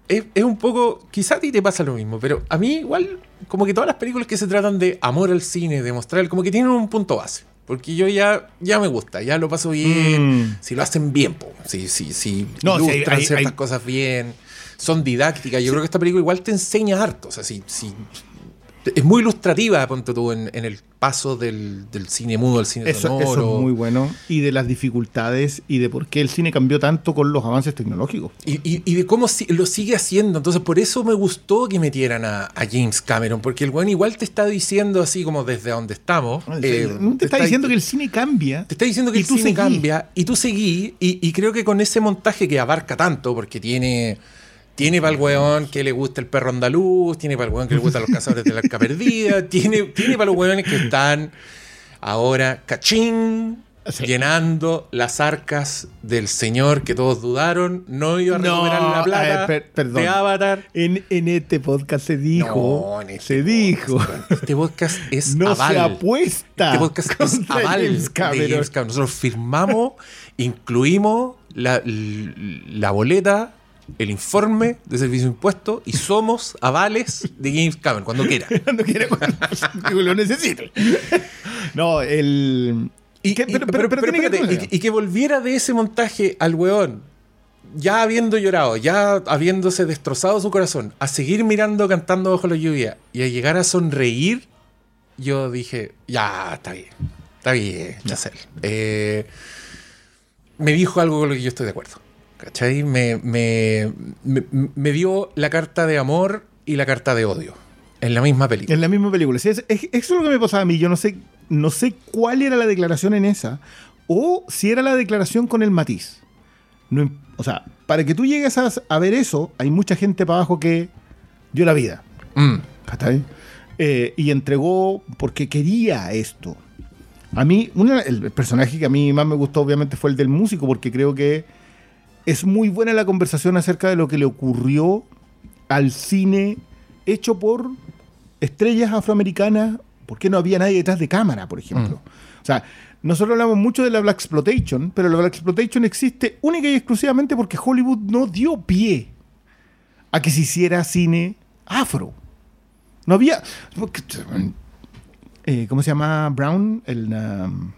Speaker 1: es, es un poco, quizá a ti te pasa lo mismo, pero a mí igual, como que todas las películas que se tratan de amor al cine, de mostrar, como que tienen un punto base. Porque yo ya, ya me gusta, ya lo paso bien,
Speaker 4: Mm.
Speaker 1: si lo hacen bien, po. si, si, si
Speaker 4: No,
Speaker 1: ilustran
Speaker 4: hay-
Speaker 1: ciertas
Speaker 4: hay-
Speaker 1: cosas bien, son didácticas. Yo creo que esta película igual te enseña harto. O sea, si, si es muy ilustrativa, ponte tú, en, en el paso del, del cine mudo al cine
Speaker 4: Eso,
Speaker 1: sonoro.
Speaker 4: eso es muy bueno. Y de las dificultades y de por qué el cine cambió tanto con los avances tecnológicos.
Speaker 1: Y, y- y de cómo si- lo sigue haciendo. Entonces, por eso me gustó que metieran a, a James Cameron, porque el weón igual te está diciendo así como desde donde estamos. eh,
Speaker 4: no te está diciendo que el cine cambia.
Speaker 1: Te está diciendo que el cine
Speaker 4: seguí.
Speaker 1: cambia y tú seguí. Y, y creo que con ese montaje que abarca tanto, porque tiene. Tiene para el weón que le gusta el perro andaluz, tiene para el weón que le gustan los cazadores de la arca perdida, tiene, tiene para los weones que están ahora cachín
Speaker 4: Sí.
Speaker 1: llenando las arcas del señor que todos dudaron no iba a
Speaker 4: No,
Speaker 1: recuperar la plata
Speaker 4: per-
Speaker 1: de Avatar.
Speaker 4: En, en este podcast se dijo.
Speaker 1: No, en este
Speaker 4: se dijo.
Speaker 1: podcast, Este podcast es
Speaker 4: No
Speaker 1: aval.
Speaker 4: se apuesta.
Speaker 1: Este podcast es aval
Speaker 4: James
Speaker 1: de. James Cameron. Nosotros firmamos, incluimos la, la boleta, el informe de servicio de impuestos y somos avales de James Cameron cuando quiera.
Speaker 4: Cuando quiera, cuando lo necesite. No, el.
Speaker 1: Y,
Speaker 4: ¿Qué?
Speaker 1: y-
Speaker 4: Pero-
Speaker 1: pero-
Speaker 4: que
Speaker 1: espérate, y- y que volviera de ese montaje al weón, ya habiendo llorado, ya habiéndose destrozado su corazón, a seguir mirando cantando bajo la lluvia y a llegar a sonreír, yo dije, ya, está bien, está bien, Chazelle. Eh, me dijo algo con lo que yo estoy de acuerdo. ¿Cachai? Me, me, me, me dio la carta de amor y la carta de odio en la misma película.
Speaker 4: En la misma película. Sí, es- es- eso es lo que me pasaba a mí. Yo no sé, no sé cuál era la declaración en esa. O si era la declaración con el matiz. No im- o sea, para que tú llegues a, a ver eso, hay mucha gente para abajo que dio la vida.
Speaker 1: Mm.
Speaker 4: Eh, y entregó porque quería esto. A mí, una- el personaje que a mí más me gustó obviamente fue el del músico, porque creo que es muy buena la conversación acerca de lo que le ocurrió al cine hecho por estrellas afroamericanas, porque no había nadie detrás de cámara, por ejemplo. O sea, nosotros hablamos mucho de la Black Exploitation, pero la Black Exploitation existe única y exclusivamente porque Hollywood no dio pie a que se hiciera cine afro. No había. eh, ¿Cómo se llama Brown? El, um,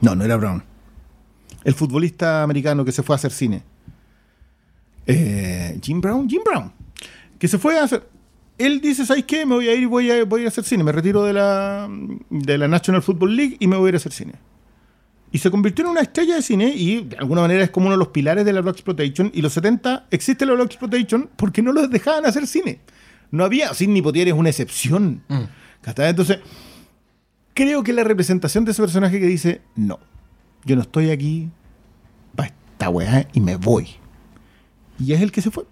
Speaker 4: no, no era Brown. El futbolista americano que se fue a hacer cine. Eh, Jim Brown, Jim Brown. Que se fue a hacer. Él dice: ¿Sabes qué? Me voy a ir y voy a, voy a ir a hacer cine. Me retiro de la, de la National Football League y me voy a ir a hacer cine. Y se convirtió en una estrella de cine y de alguna manera es como uno de los pilares de la Black Exploitation. Y los 70 existe la Black Exploitation porque no los dejaban hacer cine. No había, Sidney Poitier es una excepción. ¿Cachai? Entonces, creo que la representación de ese personaje que dice, no, yo no estoy aquí para esta weá y me voy. Y es el que se fue.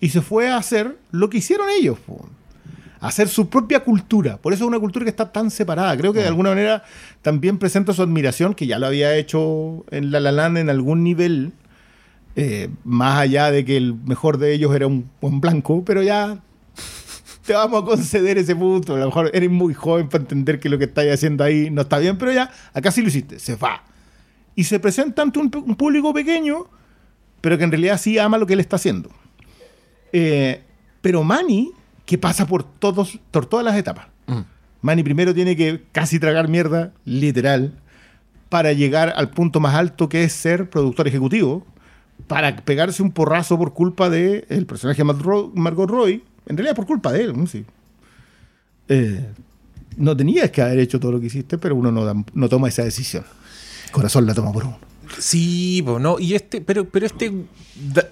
Speaker 4: Y se fue a hacer lo que hicieron ellos. po. A hacer su propia cultura. Por eso es una cultura que está tan separada. Creo que de alguna manera también presenta su admiración, que ya lo había hecho en La La Land en algún nivel, eh, más allá de que el mejor de ellos era un buen blanco, pero ya te vamos a conceder ese punto. A lo mejor eres muy joven para entender que lo que estáis haciendo ahí no está bien, pero ya, acá sí lo hiciste, se va. Y se presenta ante un, un público pequeño, pero que en realidad sí ama lo que él está haciendo. Eh, pero Manny, que pasa por, todos, por todas las etapas.
Speaker 1: Mm.
Speaker 4: Manny primero tiene que casi tragar mierda, literal, para llegar al punto más alto que es ser productor ejecutivo, para pegarse un porrazo por culpa de el personaje Margot Roy, en realidad por culpa de él, ¿no? Sí. Eh, no tenías que haber hecho todo lo que hiciste, pero uno no, da- no toma esa decisión. Corazón la toma por uno.
Speaker 1: Sí, pues no, y este, pero, pero este da-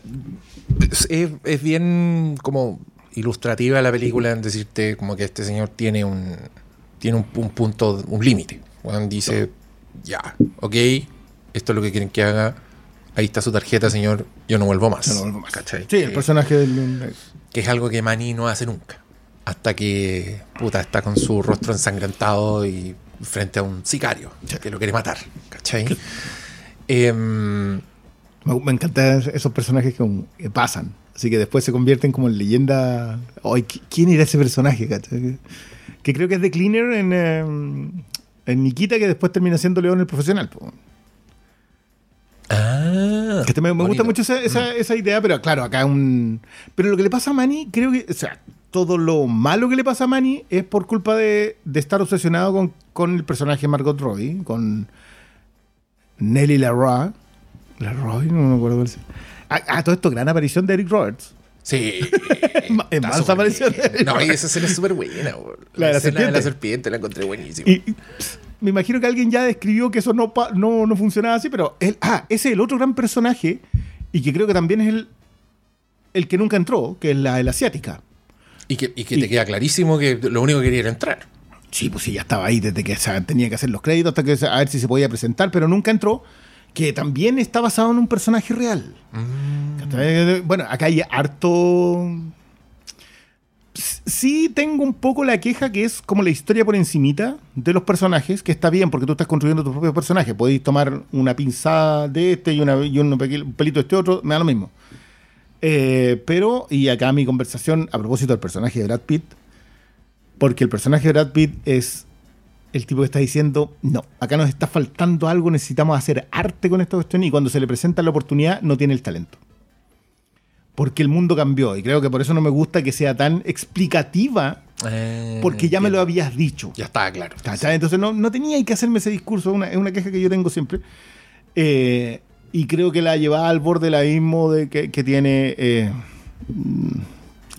Speaker 1: es, es bien como ilustrativa la película en decirte como que este señor tiene un tiene un, un punto, un límite. Juan dice, ya, ok, esto es lo que quieren que haga, ahí está su tarjeta, señor, yo no vuelvo más.
Speaker 4: Yo no vuelvo más.
Speaker 1: ¿Cachai?
Speaker 4: Sí, el
Speaker 1: Que-
Speaker 4: personaje del.
Speaker 1: Que es algo que Manny no hace nunca. Hasta que, puta, está con su rostro ensangrentado y frente a un sicario que lo quiere matar. ¿Cachai? Em,
Speaker 4: Me, me encantan esos personajes que, que pasan. Así que después se convierten como en leyenda. ¿qui- ¿Quién era ese personaje? cachai? Que creo que es de Cleaner en, eh, en Nikita, que después termina siendo León el profesional. po.
Speaker 1: Ah,
Speaker 4: Que este me, me gusta mucho esa, esa- esa idea, pero claro, acá un. Pero lo que le pasa a Manny, creo que. O sea, todo lo malo que le pasa a Manny es por culpa de, de estar obsesionado con, con el personaje Margot Roy, con Nelly Leroy. Leroy, no me acuerdo cuál es. Ah, ah, todo esto, gran aparición de Eric Roberts.
Speaker 1: Sí. Está
Speaker 4: más apareció-
Speaker 1: bien. No, y esa escena es súper buena.
Speaker 4: La de la
Speaker 1: escena de la
Speaker 4: serpiente.
Speaker 1: la encontré buenísima.
Speaker 4: Y, me imagino que alguien ya describió que eso no, no, no funcionaba así, pero él, ah, ese es el otro gran personaje y que creo que también es el, el que nunca entró, que es la, la asiática.
Speaker 1: Y que, y que
Speaker 4: Y-
Speaker 1: te queda clarísimo que lo único que quería era entrar.
Speaker 4: Sí, pues sí, ya estaba ahí desde que o sea, tenía que hacer los créditos hasta que a ver si se podía presentar, pero nunca entró, que también está basado en un personaje real. ¿Cachai? Bueno, acá hay harto... Sí tengo un poco la queja que es como la historia por encimita de los personajes, que está bien porque tú estás construyendo tus propios personajes. Podéis tomar una pinzada de este y, y un pelito de este otro, me da lo mismo. Eh, pero, y acá mi conversación a propósito del personaje de Brad Pitt, porque el personaje de Brad Pitt es el tipo que está diciendo, no, acá nos está faltando algo, necesitamos hacer arte con esta cuestión y cuando se le presenta la oportunidad no tiene el talento. Porque el mundo cambió y creo que por eso no me gusta que sea tan explicativa, porque ya me lo habías dicho.
Speaker 1: Ya estaba claro.
Speaker 4: ¿Cachai? Entonces no, no tenía que hacerme ese discurso, una- es una queja que yo tengo siempre. Eh, y creo que la llevaba al borde del abismo de que, que tiene... eh, mm,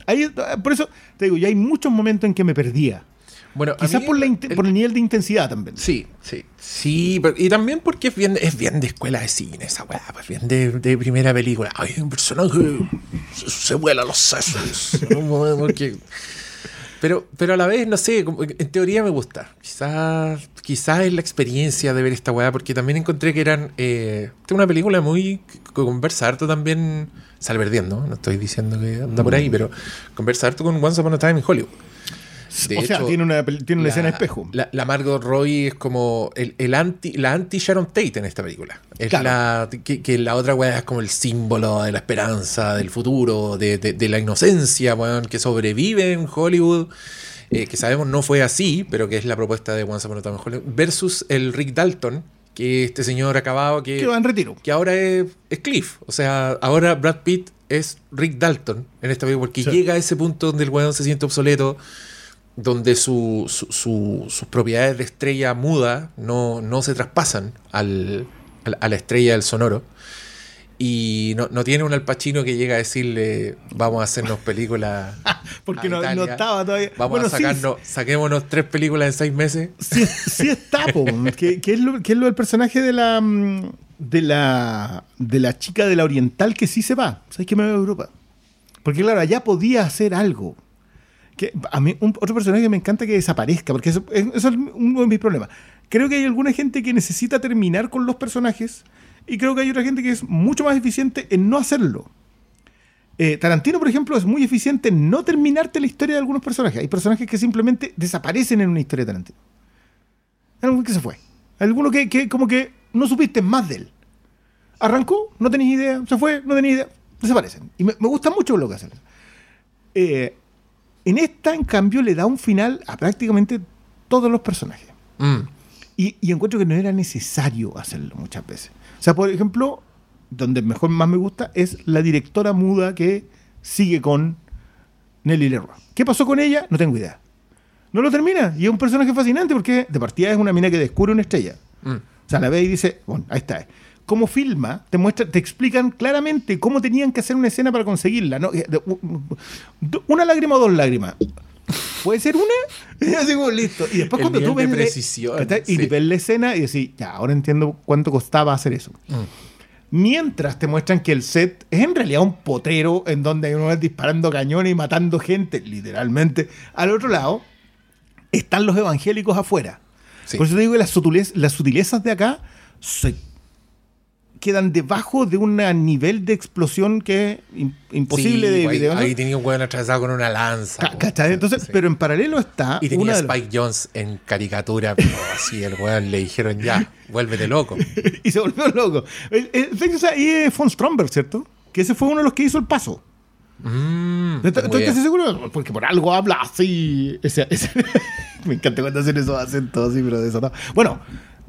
Speaker 4: ahí- por eso te digo, ya hay muchos momentos en que me perdía.
Speaker 1: Bueno,
Speaker 4: Quizás por, la
Speaker 1: el-
Speaker 4: inte- por el nivel de intensidad también.
Speaker 1: Sí, sí. Sí, pero- y también porque es bien, es bien de escuela de cine esa weá, pues bien de, de primera película. Hay un personaje se, se vuela los sesos. ¿no? Pero, pero a la vez, no sé, en teoría me gusta. Quizás quizás es la experiencia de ver esta weá, porque también encontré que eran. Eh, una película muy. que conversa harto también. Salverdiendo, no estoy diciendo que anda por ahí, pero conversa harto con Once Upon a Time in Hollywood. De
Speaker 4: o sea, tiene una, tiene una
Speaker 1: la-
Speaker 4: escena espejo.
Speaker 1: La, la Margot Robbie es como el, el anti, la anti Sharon Tate en esta película. Es
Speaker 4: Claro.
Speaker 1: la, que, que la otra weá es como el símbolo de la esperanza, del futuro, de, de- de la inocencia, weón, que sobrevive en Hollywood. eh, que sabemos no fue así, pero que es la propuesta de Once Upon a Time in Hollywood. Versus el Rick Dalton, que este señor acabado que
Speaker 4: que va en retiro.
Speaker 1: que ahora es, es Cliff. O sea, ahora Brad Pitt es Rick Dalton en esta película, porque
Speaker 4: Sí.
Speaker 1: llega a ese punto donde el weón se siente obsoleto, donde su- su- su- sus propiedades de estrella muda no, no se traspasan al, al- a la estrella del sonoro. Y no, no tiene un Al Pacino que llega a decirle, vamos a hacernos películas.
Speaker 4: Porque
Speaker 1: a
Speaker 4: no, no estaba todavía.
Speaker 1: Vamos
Speaker 4: Bueno,
Speaker 1: a
Speaker 4: sí,
Speaker 1: sacarnos, saquémonos tres películas en seis meses.
Speaker 4: sí, sí está, po, que, que es lo, que es lo del personaje de la, mm, de la de la chica de la oriental que sí se va. ¿Sabes que me voy a Europa? Porque claro, allá podía hacer algo. Que a mí, un- otro personaje que me encanta que desaparezca, porque eso, es- eso es uno de mis problemas. Creo que hay alguna gente que necesita terminar con los personajes y creo que hay otra gente que es mucho más eficiente en no hacerlo. Eh, Tarantino, por ejemplo, es muy eficiente en no terminarte la historia de algunos personajes. Hay personajes que simplemente desaparecen en una historia de Tarantino. Alguno que se fue. Alguno que, que como que no supiste más de él. Arrancó, no tenías idea, se fue, no tenías idea, desaparecen. Y me, me gusta mucho lo que hacen. Eh, en esta, en cambio, le da un final a prácticamente todos los personajes.
Speaker 1: Mm.
Speaker 4: Y, y encuentro que no era necesario hacerlo muchas veces. O sea, por ejemplo, donde mejor más me gusta es la directora muda que sigue con Nelly Leroy. ¿Qué pasó con ella? No tengo idea. No lo termina. Y es un personaje fascinante porque de partida es una mina que descubre una estrella.
Speaker 1: Mm.
Speaker 4: O sea, la ve y dice, bueno, ahí está. Cómo filma, te muestra, te explican claramente cómo tenían que hacer una escena para conseguirla. ¿no? Eh, Una lágrima o dos lágrimas. ¿Puede ser una? Y así como, listo. Y después
Speaker 1: El
Speaker 4: cuando tú ves,
Speaker 1: de precisión,
Speaker 4: ¿cachai? y
Speaker 1: sí.
Speaker 4: ves la escena y decís, ya, ahora entiendo cuánto costaba hacer eso.
Speaker 1: Mm.
Speaker 4: Mientras te muestran que el set es en realidad un potrero en donde hay uno disparando cañones y matando gente, literalmente. Al otro lado están los evangélicos afuera.
Speaker 1: Sí.
Speaker 4: Por eso te digo que las, sutilez- las sutilezas de acá se quedan debajo de un nivel de explosión que es im- imposible
Speaker 1: Sí,
Speaker 4: de
Speaker 1: ahí,
Speaker 4: video. ¿no?
Speaker 1: ahí tenía un weón atravesado con una lanza.
Speaker 4: Ca-
Speaker 1: po.
Speaker 4: ¿cachai? Entonces,
Speaker 1: Sí.
Speaker 4: pero en paralelo está
Speaker 1: Y tenía
Speaker 4: una
Speaker 1: Spike Jones en caricatura, pero así el weón le dijeron ya, vuélvete loco.
Speaker 4: y se volvió loco. Sea, ahí es von Stromberg, ¿cierto? Que ese fue uno de los que hizo el paso.
Speaker 1: Mm,
Speaker 4: ¿Estoy, casi seguro? Porque por algo habla así. Ese- ese- me encanta cuando hacen esos acentos así, pero de eso no. Bueno,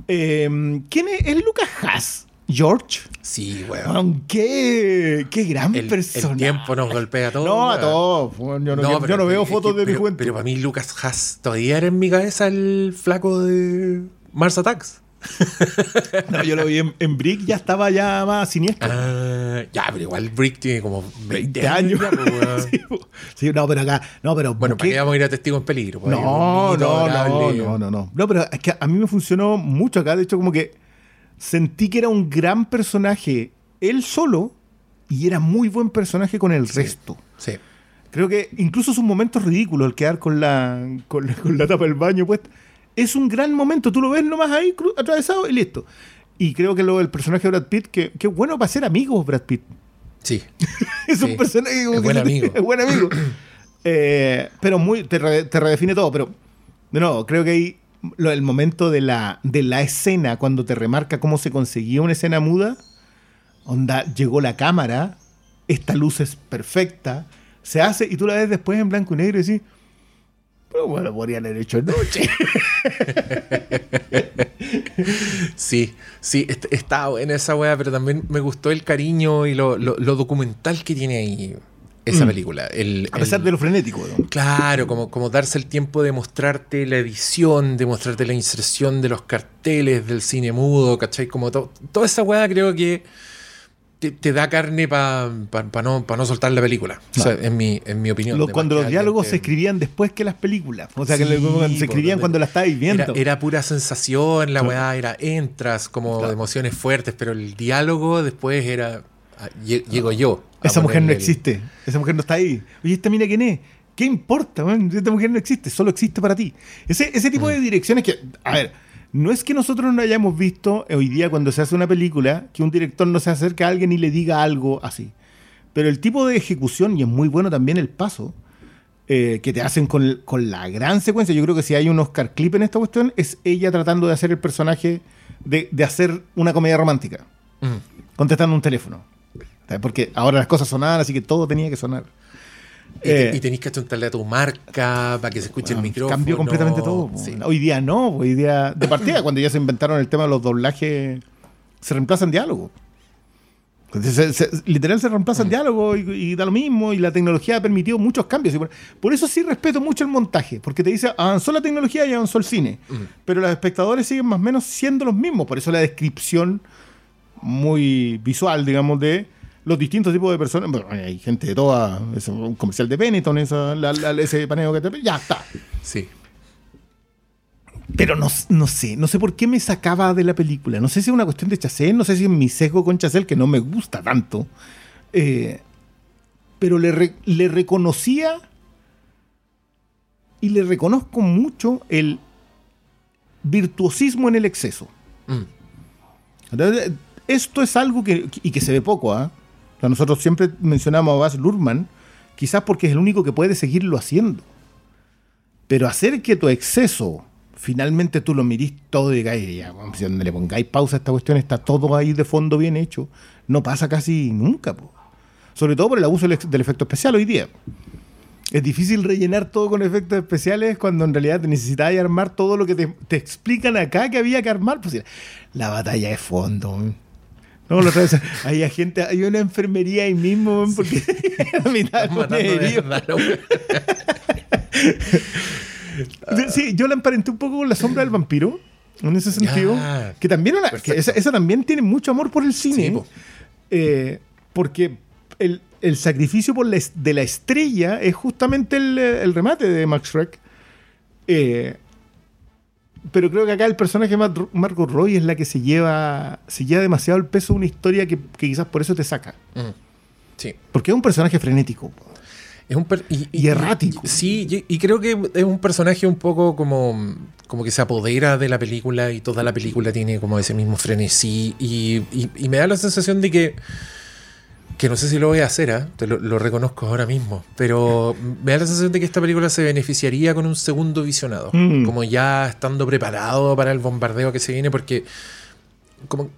Speaker 4: eh, ¿quién es? ¿Es Lucas Haas? ¿George?
Speaker 1: Sí, weón.
Speaker 4: Qué, qué gran
Speaker 1: El,
Speaker 4: persona.
Speaker 1: el tiempo nos golpea a todos.
Speaker 4: No, a todos. Weón, Yo no, yo
Speaker 1: pero-
Speaker 4: no veo
Speaker 1: que-
Speaker 4: fotos de mi
Speaker 1: pero,
Speaker 4: juventud.
Speaker 1: Pero para mí Lucas Haas todavía era en mi cabeza el flaco de Mars Attacks.
Speaker 4: No, yo lo vi en, en Brick, ya estaba ya más siniestro.
Speaker 1: Ah, ya, pero igual Brick tiene como 20,
Speaker 4: 20 años.
Speaker 1: ya, pues.
Speaker 4: Sí, no, pero acá, no, pero
Speaker 1: Bueno, ¿para
Speaker 4: ¿qué?
Speaker 1: vamos a ir a Testigo en Peligro? Pues,
Speaker 4: No, no, no, no, no, no. No, pero es que a mí me funcionó mucho acá. De hecho, como que sentí que era un gran personaje él solo y era muy buen personaje con el resto.
Speaker 1: Sí.
Speaker 4: Creo que incluso sus momentos ridículos, el quedar con la, con, la- con la tapa del baño puesta, es un gran momento. Tú lo ves nomás ahí atravesado y listo. Y creo que lo del personaje de Brad Pitt, que, que bueno para ser amigos, Brad Pitt.
Speaker 1: Sí.
Speaker 4: es
Speaker 1: Sí.
Speaker 4: un personaje
Speaker 1: Es buen amigo.
Speaker 4: es buen amigo. Eh, pero muy te, re- te redefine todo. Pero de nuevo, creo que ahí lo- el momento de la, de la escena, cuando te remarca cómo se conseguía una escena muda, onda, llegó la cámara, esta luz es perfecta, se hace y tú la ves después en blanco y negro y decís, pero bueno, podrían haber hecho de noche.
Speaker 1: Sí, sí, est- estaba buena esa weá, pero también me gustó el cariño y lo, lo- lo documental que tiene ahí esa
Speaker 4: Mm.
Speaker 1: película. El,
Speaker 4: A pesar
Speaker 1: el-
Speaker 4: de lo frenético. ¿no?
Speaker 1: Claro, como, como darse el tiempo de mostrarte la edición, de mostrarte la inserción de los carteles del cine mudo, ¿cachai? Como to- toda esa weá creo que te, te da carne para no, pa no soltar la película. O sea, en mi, en mi opinión.
Speaker 4: Lo- cuando los diálogos se escribían después que las películas. O sea, que
Speaker 1: Sí,
Speaker 4: se escribían cuando la estabais viendo.
Speaker 1: Era, era pura sensación, la
Speaker 4: Claro.
Speaker 1: weá era entras, como
Speaker 4: Claro.
Speaker 1: emociones fuertes, pero el diálogo después era. Ah, lle- Llego yo. a
Speaker 4: Esa mujer no
Speaker 1: el-
Speaker 4: existe. Esa mujer no está ahí. Oye, ¿esta mina quién es? ¿Qué importa? man? Esta mujer no existe. Solo existe para ti. Ese, ese tipo de
Speaker 1: Mm.
Speaker 4: direcciones que... A ver, no es que nosotros no hayamos visto hoy día cuando se hace una película que un director no se acerca a alguien y le diga algo así. Pero el tipo de ejecución, y es muy bueno también el paso, eh, que te hacen con, con la gran secuencia. Yo creo que si hay un Oscar clip en esta cuestión, es ella tratando de hacer el personaje, de, de hacer una comedia romántica,
Speaker 1: Mm.
Speaker 4: contestando un teléfono. Porque ahora las cosas sonaban, así que todo tenía que sonar.
Speaker 1: Y,
Speaker 4: Eh,
Speaker 1: y tenés que achuntarle a tu marca para que se escuche el micrófono.
Speaker 4: Cambió completamente todo.
Speaker 1: Sí.
Speaker 4: Hoy día no, hoy día, de partida, cuando ya se inventaron el tema de los doblajes, se reemplazan diálogos. Se- se- literal se
Speaker 1: Mm.
Speaker 4: reemplazan diálogos y, y da lo mismo, y la tecnología ha permitido muchos cambios. Por eso sí respeto mucho el montaje, porque te dice, avanzó la tecnología y avanzó el cine.
Speaker 1: Mm.
Speaker 4: Pero los espectadores siguen más o menos siendo los mismos. Por eso la descripción muy visual, digamos, de los distintos tipos de personas. Bueno, hay gente de toda, es un comercial de Benetton, esa- la- la- ese paneo que te... Ya está.
Speaker 1: Sí.
Speaker 4: Pero no, no sé, no sé por qué me sacaba de la película. No sé si es una cuestión de Chazelle, no sé si es mi sesgo con Chazelle, que no me gusta tanto. Eh, pero le, re- le reconocía y le reconozco mucho el virtuosismo en el exceso.
Speaker 1: Mm.
Speaker 4: Esto es algo que, y que se ve poco, ¿ah? Nosotros siempre mencionamos a Baz Luhrmann, quizás porque es el único que puede seguirlo haciendo. Pero hacer que tu exceso, finalmente tú lo mirís todo y digas, "Ay, ya, vamos, si donde le pongáis pausa a esta cuestión, está todo ahí de fondo bien hecho, no pasa casi nunca. po. Sobre todo por el abuso del, efecto especial hoy día. Es difícil rellenar todo con efectos especiales cuando en realidad te necesitabas armar todo lo que te, explican acá que había que armar. Pues la- la batalla de fondo. No, la otra vez, hay gente, hay una enfermería ahí mismo, man, porque. Sí, yo la emparenté un poco con la sombra del vampiro, en ese sentido.
Speaker 1: Ya.
Speaker 4: Que también una- que
Speaker 1: Perfecto.
Speaker 4: esa, esa también tiene mucho amor por el cine.
Speaker 1: Sí, po.
Speaker 4: Eh, porque el, el sacrificio por la es- de la estrella es justamente el, el remate de Max Schreck. Eh, pero creo que acá el personaje de Mar- Margot Roy es la que se lleva, se lleva demasiado el peso de una historia que, que quizás por eso te saca.
Speaker 1: Mm. Sí.
Speaker 4: Porque es un personaje frenético.
Speaker 1: Es un per- y,
Speaker 4: Y errático.
Speaker 1: sí, y, creo que es un personaje un poco como, como que se apodera de la película y toda la película tiene como ese mismo frenesí. Y me da la sensación de que, que no sé si lo voy a hacer, ¿ah? Te lo, lo reconozco ahora mismo, pero me da la sensación de que esta película se beneficiaría con un segundo visionado,
Speaker 4: Mm.
Speaker 1: como ya estando preparado para el bombardeo que se viene, porque, como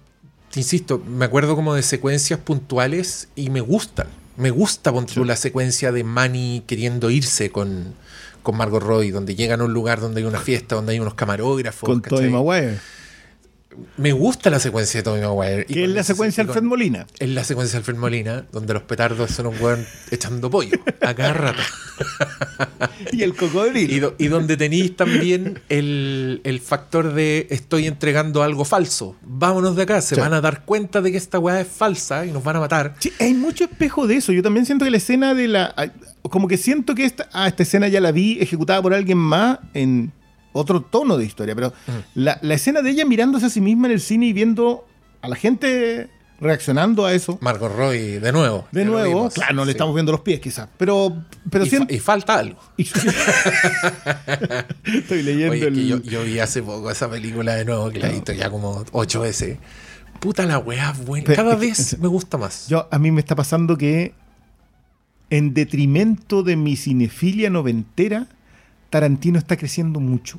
Speaker 1: te insisto, me acuerdo como de secuencias puntuales y me gustan. Me gusta tú, la secuencia de Manny queriendo irse con, con Margot Roy, donde llegan a un lugar donde hay una fiesta, donde hay unos camarógrafos.
Speaker 4: con.
Speaker 1: Me gusta la secuencia de Tobey Maguire.
Speaker 4: Que es la secuencia
Speaker 1: y
Speaker 4: Alfred Molina.
Speaker 1: Es la secuencia de Alfred Molina, donde los petardos son un weón echando pollo a cada rato.
Speaker 4: Y el cocodrilo.
Speaker 1: Y, do- y donde tenéis también el, el factor de estoy entregando algo falso. Vámonos de acá, se
Speaker 4: Sí.
Speaker 1: van a dar cuenta de que esta weá es falsa y nos van a matar.
Speaker 4: Sí, hay mucho espejo de eso. Yo también siento que la escena de la. Como que siento que esta, ah, esta escena ya la vi ejecutada por alguien más en otro tono de historia. Pero la, la escena de ella mirándose a sí misma en el cine y viendo a la gente reaccionando a eso.
Speaker 1: Margot Roy, de nuevo.
Speaker 4: De nuevo, claro, no le
Speaker 1: Sí.
Speaker 4: estamos viendo los pies quizás. Pero, pero
Speaker 1: y, fa- y falta algo.
Speaker 4: Estoy leyendo
Speaker 1: Oye,
Speaker 4: el.
Speaker 1: que yo, yo vi hace poco esa película de nuevo, que la he visto ya como ocho veces. Puta la weá, buena.
Speaker 4: Pero
Speaker 1: Cada
Speaker 4: es
Speaker 1: vez me gusta más.
Speaker 4: Yo, a mí me está pasando que, en detrimento de mi cinefilia noventera, Tarantino está creciendo mucho.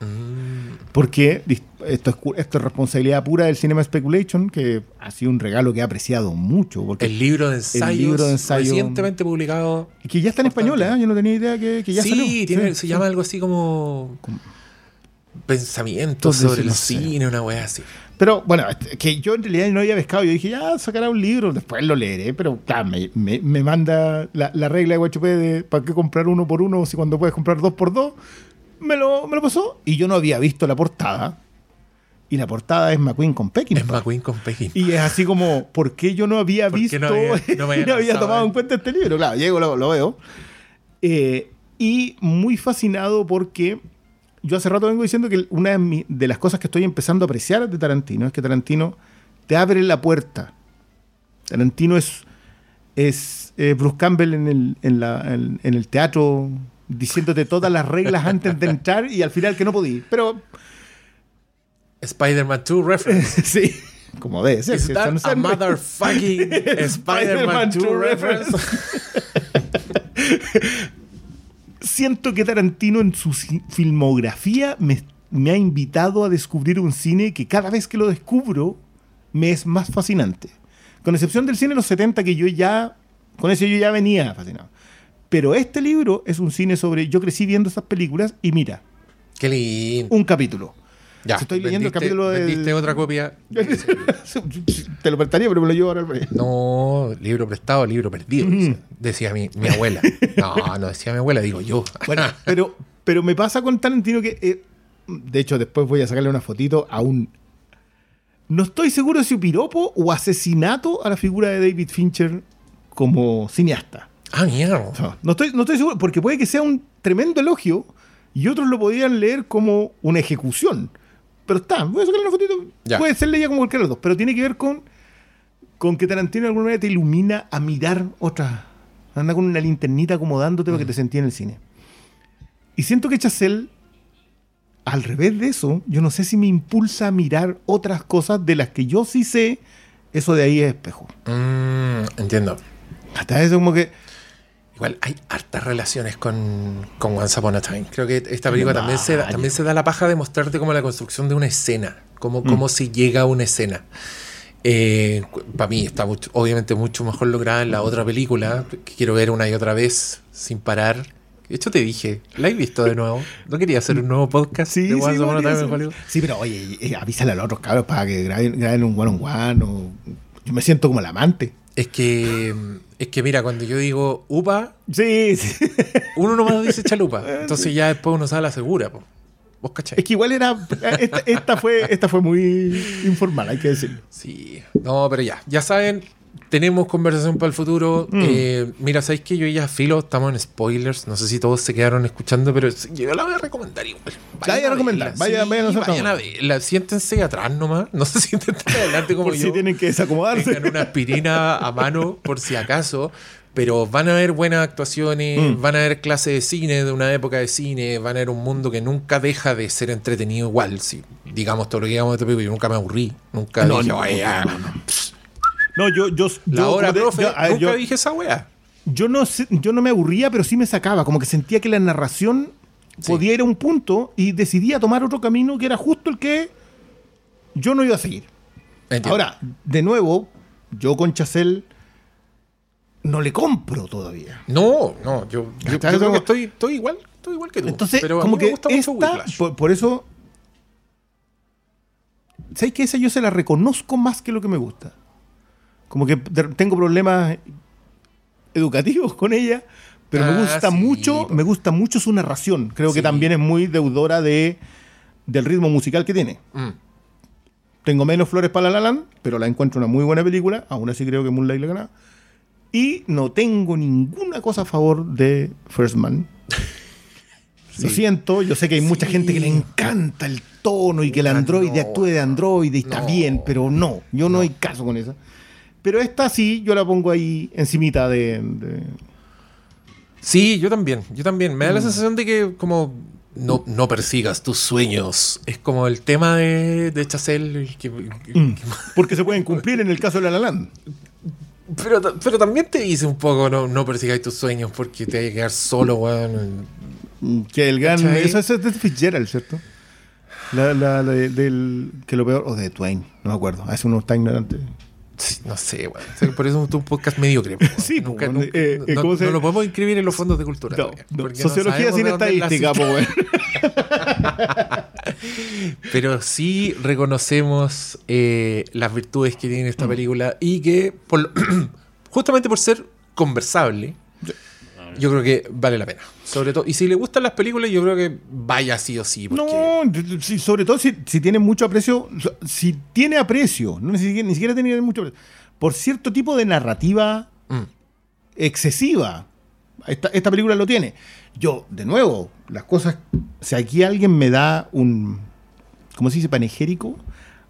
Speaker 1: Mm.
Speaker 4: Porque esto es, esto es responsabilidad pura del Cinema Speculation, que ha sido un regalo que he apreciado mucho. Porque,
Speaker 1: El libro de ensayos,
Speaker 4: libro de ensayo-
Speaker 1: recientemente publicado.
Speaker 4: y que ya está en español, ¿eh? yo no tenía idea que, que ya
Speaker 1: sí,
Speaker 4: salió.
Speaker 1: tiene-
Speaker 4: Sí,
Speaker 1: se
Speaker 4: sí.
Speaker 1: llama algo así como pensamientos
Speaker 4: Entonces,
Speaker 1: sobre el
Speaker 4: no sé.
Speaker 1: cine, una weá así.
Speaker 4: Pero bueno, este, que yo en realidad no había pescado. Yo dije, ya sacará un libro, después lo leeré. Pero claro, me, me- me manda la, la regla de Guachupé de para qué comprar uno por uno si cuando puedes comprar dos por dos. Me lo, me lo pasó y yo no había visto la portada. Y la portada es McQueen con Peckinpah.
Speaker 1: Es McQueen con Peggy.
Speaker 4: Y es así como, ¿por qué yo no había
Speaker 1: ¿Por qué
Speaker 4: visto,
Speaker 1: no había- no me había
Speaker 4: no había
Speaker 1: lanzado
Speaker 4: tomado en cuenta este libro? Claro, llego, lo, lo veo. Eh, y muy fascinado porque yo hace rato vengo diciendo que una de, mi- de las cosas que estoy empezando a apreciar de Tarantino es que Tarantino te abre la puerta. Tarantino es, es eh, Bruce Campbell en el, en, la- en- en el teatro diciéndote todas las reglas antes de entrar y al final que no podí. Pero
Speaker 1: Spider-Man 2 reference.
Speaker 4: sí, como.
Speaker 1: Is that
Speaker 4: eso no
Speaker 1: a motherfucking Spider-Man 2 reference?
Speaker 4: Siento que Tarantino en su filmografía me, me ha invitado a descubrir un cine que cada vez que lo descubro me es más fascinante. Con excepción del cine de los 70 que yo ya, con ese yo ya venía fascinado. Pero este libro es un cine sobre, yo crecí viendo esas películas y mira,
Speaker 1: Qué lindo.
Speaker 4: un capítulo.
Speaker 1: Ya,
Speaker 4: estoy leyendo el capítulo del-
Speaker 1: vendiste otra copia.
Speaker 4: Te lo prestaría, pero me lo llevo ahora al.
Speaker 1: No, libro prestado, libro perdido.
Speaker 4: Mm.
Speaker 1: Decía mi, mi abuela. No, no decía mi abuela, digo yo.
Speaker 4: Bueno, pero, pero me pasa con Tarantino que. eh, de hecho, después voy a sacarle una fotito a un. No estoy seguro si un piropo o asesinato a la figura de David Fincher como cineasta.
Speaker 1: Ah, mierda.
Speaker 4: No, no estoy, no estoy seguro, porque puede que sea un tremendo elogio y otros lo podrían leer como una ejecución. Pero está, voy a sacarle una fotito.
Speaker 1: Ya.
Speaker 4: Puede ser leída como cualquiera de los dos, pero tiene que ver con, con que Tarantino de alguna manera te ilumina a mirar otras. Anda con una linternita acomodándote para que te sentí en el cine. Y siento que Chazelle, al revés de eso, yo no sé si me impulsa a mirar otras cosas de las que yo sí sé, eso de ahí es espejo.
Speaker 1: Mm, entiendo.
Speaker 4: Hasta eso como que...
Speaker 1: Igual hay hartas relaciones con, con Once Upon a Time. Creo que esta película también se, da, también se da la paja de mostrarte como la construcción de una escena, cómo, cómo se llega a una escena. Para mí está mucho- obviamente mucho mejor lograda en la otra película, que quiero ver una y otra vez sin parar. De hecho te dije, ¿la he visto de nuevo? ¿No quería hacer un nuevo podcast
Speaker 4: Sí,
Speaker 1: de
Speaker 4: sí,
Speaker 1: Time?
Speaker 4: Sí, pero oye, eh, avísale a los otros cabros para que graben, graben un one on one o yo me siento como el amante.
Speaker 1: Es que, es que mira, cuando yo digo UPA,
Speaker 4: Sí, sí.
Speaker 1: uno nomás dice chalupa. Entonces ya después uno sabe la segura. po. ¿Vos cachai?
Speaker 4: Es que igual era esta, esta fue esta fue muy informal, hay que decirlo.
Speaker 1: Sí, no, pero ya, ya saben, tenemos conversación para el futuro.
Speaker 4: Mm.
Speaker 1: Eh, mira, ¿sabéis que yo ya filo? Estamos en spoilers. No sé si todos se quedaron escuchando, pero yo la voy a recomendar igual.
Speaker 4: La voy a recomendar,
Speaker 1: verla,
Speaker 4: vaya-
Speaker 1: sí,
Speaker 4: vayan
Speaker 1: vayan a verla. Siéntense atrás nomás. No se sienten tan adelante como
Speaker 4: Por
Speaker 1: yo.
Speaker 4: si tienen que desacomodarse.
Speaker 1: Tengan una aspirina a mano por si acaso. Pero van a haber buenas actuaciones,
Speaker 4: Mm.
Speaker 1: van a haber clases de cine de una época de cine, van a haber un mundo que nunca deja de ser entretenido igual. Si, digamos todo lo que digamos de este yo nunca me aburrí, nunca
Speaker 4: No,
Speaker 1: dije,
Speaker 4: no,
Speaker 1: "Oye,
Speaker 4: no, no, no. Yo yo
Speaker 1: la
Speaker 4: yo,
Speaker 1: hora, profe,
Speaker 4: yo- ver,
Speaker 1: nunca
Speaker 4: yo-
Speaker 1: dije esa wea.
Speaker 4: yo no yo no me aburría, pero sí me sacaba, como que sentía que la narración
Speaker 1: Sí.
Speaker 4: podía ir a un punto y decidía tomar otro camino que era justo el que yo no iba a seguir.
Speaker 1: Entiendo.
Speaker 4: Ahora, de nuevo, yo con Chacel no le compro todavía.
Speaker 1: no, no, yo, yo, creo que estoy, estoy igual, estoy igual que tú.
Speaker 4: Entonces,
Speaker 1: pero
Speaker 4: como que
Speaker 1: gusta mucho
Speaker 4: esta, por, por eso ¿Sabes que esa yo se la reconozco más que lo que me gusta? Como que tengo problemas educativos con ella, pero
Speaker 1: Ah,
Speaker 4: me gusta
Speaker 1: sí,
Speaker 4: mucho, me gusta mucho su narración. Creo
Speaker 1: Sí.
Speaker 4: que también es muy deudora de, del ritmo musical que tiene.
Speaker 1: Mm.
Speaker 4: Tengo menos flores para La La Land, pero la encuentro una muy buena película. Aún así creo que Moonlight la gana. Y no tengo ninguna cosa a favor de First Man. Lo siento, yo sé que hay mucha
Speaker 1: Sí.
Speaker 4: gente que le encanta el tono y que el androide
Speaker 1: no.
Speaker 4: actúe de androide y está
Speaker 1: No.
Speaker 4: bien, pero no, yo no, hay caso con esa. Pero esta sí, yo la pongo ahí encimita de... de-
Speaker 1: Sí, yo también, yo también. Me da la sensación de que como no, no persigas tus sueños. Es como el tema de, de Chazelle. que- que-
Speaker 4: Mm. porque se pueden cumplir en el caso de La La Land.
Speaker 1: Pero, pero también te dice un poco no, no persigáis tus sueños porque te vas a quedar solo, weón.
Speaker 4: Mm, Que el gran... Eso, eso es de Fitzgerald, ¿cierto? La, la- la de- del... Que lo peor... O de Twain, no me acuerdo. A eso uno está ignorante.
Speaker 1: No sé, weón. O sea, Por eso es un podcast mediocre. weón.
Speaker 4: Sí,
Speaker 1: nunca,
Speaker 4: pues,
Speaker 1: nunca-
Speaker 4: eh, eh,
Speaker 1: no,
Speaker 4: ¿cómo se-
Speaker 1: no lo podemos inscribir en los fondos de cultura.
Speaker 4: No,
Speaker 1: todavía,
Speaker 4: Sociología sin estadística, pues.
Speaker 1: Pero sí reconocemos eh, las virtudes que tiene
Speaker 4: Mm.
Speaker 1: esta película y que por lo- justamente por ser conversable, yo creo que vale la pena. Sobre todo, y si le gustan las películas, yo creo que vaya sí o sí. Porque,
Speaker 4: No, sí, sobre todo si, si tiene mucho aprecio, si tiene aprecio, no ni siquiera, ni siquiera tiene mucho aprecio, por cierto tipo de narrativa
Speaker 1: Mm.
Speaker 4: excesiva. Esta, esta película lo tiene. Yo, de nuevo, las cosas, si aquí alguien me da un, ¿cómo se dice? Panegérico.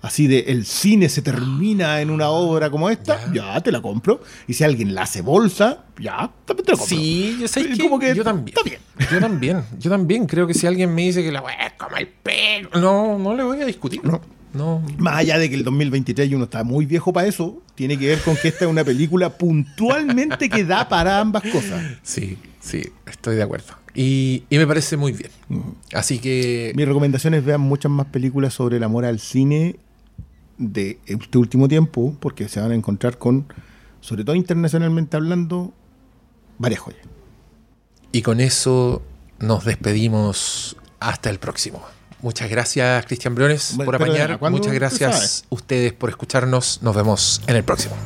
Speaker 4: Así de el cine se termina en una obra como esta, ya, te la compro. Y si alguien la hace bolsa, ya, también te la compro.
Speaker 1: Sí, yo sé
Speaker 4: Eh,
Speaker 1: que,
Speaker 4: como que
Speaker 1: yo también.
Speaker 4: está bien.
Speaker 1: Yo también. Yo también. Creo que si alguien me dice que la weá es como el pelo. No, no le voy a discutir.
Speaker 4: No.
Speaker 1: No.
Speaker 4: Más allá de que el 2023 y uno está muy viejo para eso, tiene que ver con que esta es una película puntualmente que da para ambas cosas.
Speaker 1: Sí, sí, estoy de acuerdo. Y, y me parece muy bien. Así que.
Speaker 4: Mi recomendación es vean muchas más películas sobre el amor al cine de este último tiempo, porque se van a encontrar con, sobre todo internacionalmente hablando, varias joyas.
Speaker 1: Y con eso nos despedimos hasta el próximo. Muchas gracias, Cristian Briones,
Speaker 4: Bueno,
Speaker 1: por apañar.
Speaker 4: ¿cuándo
Speaker 1: Muchas gracias ustedes por escucharnos. Nos vemos en el próximo.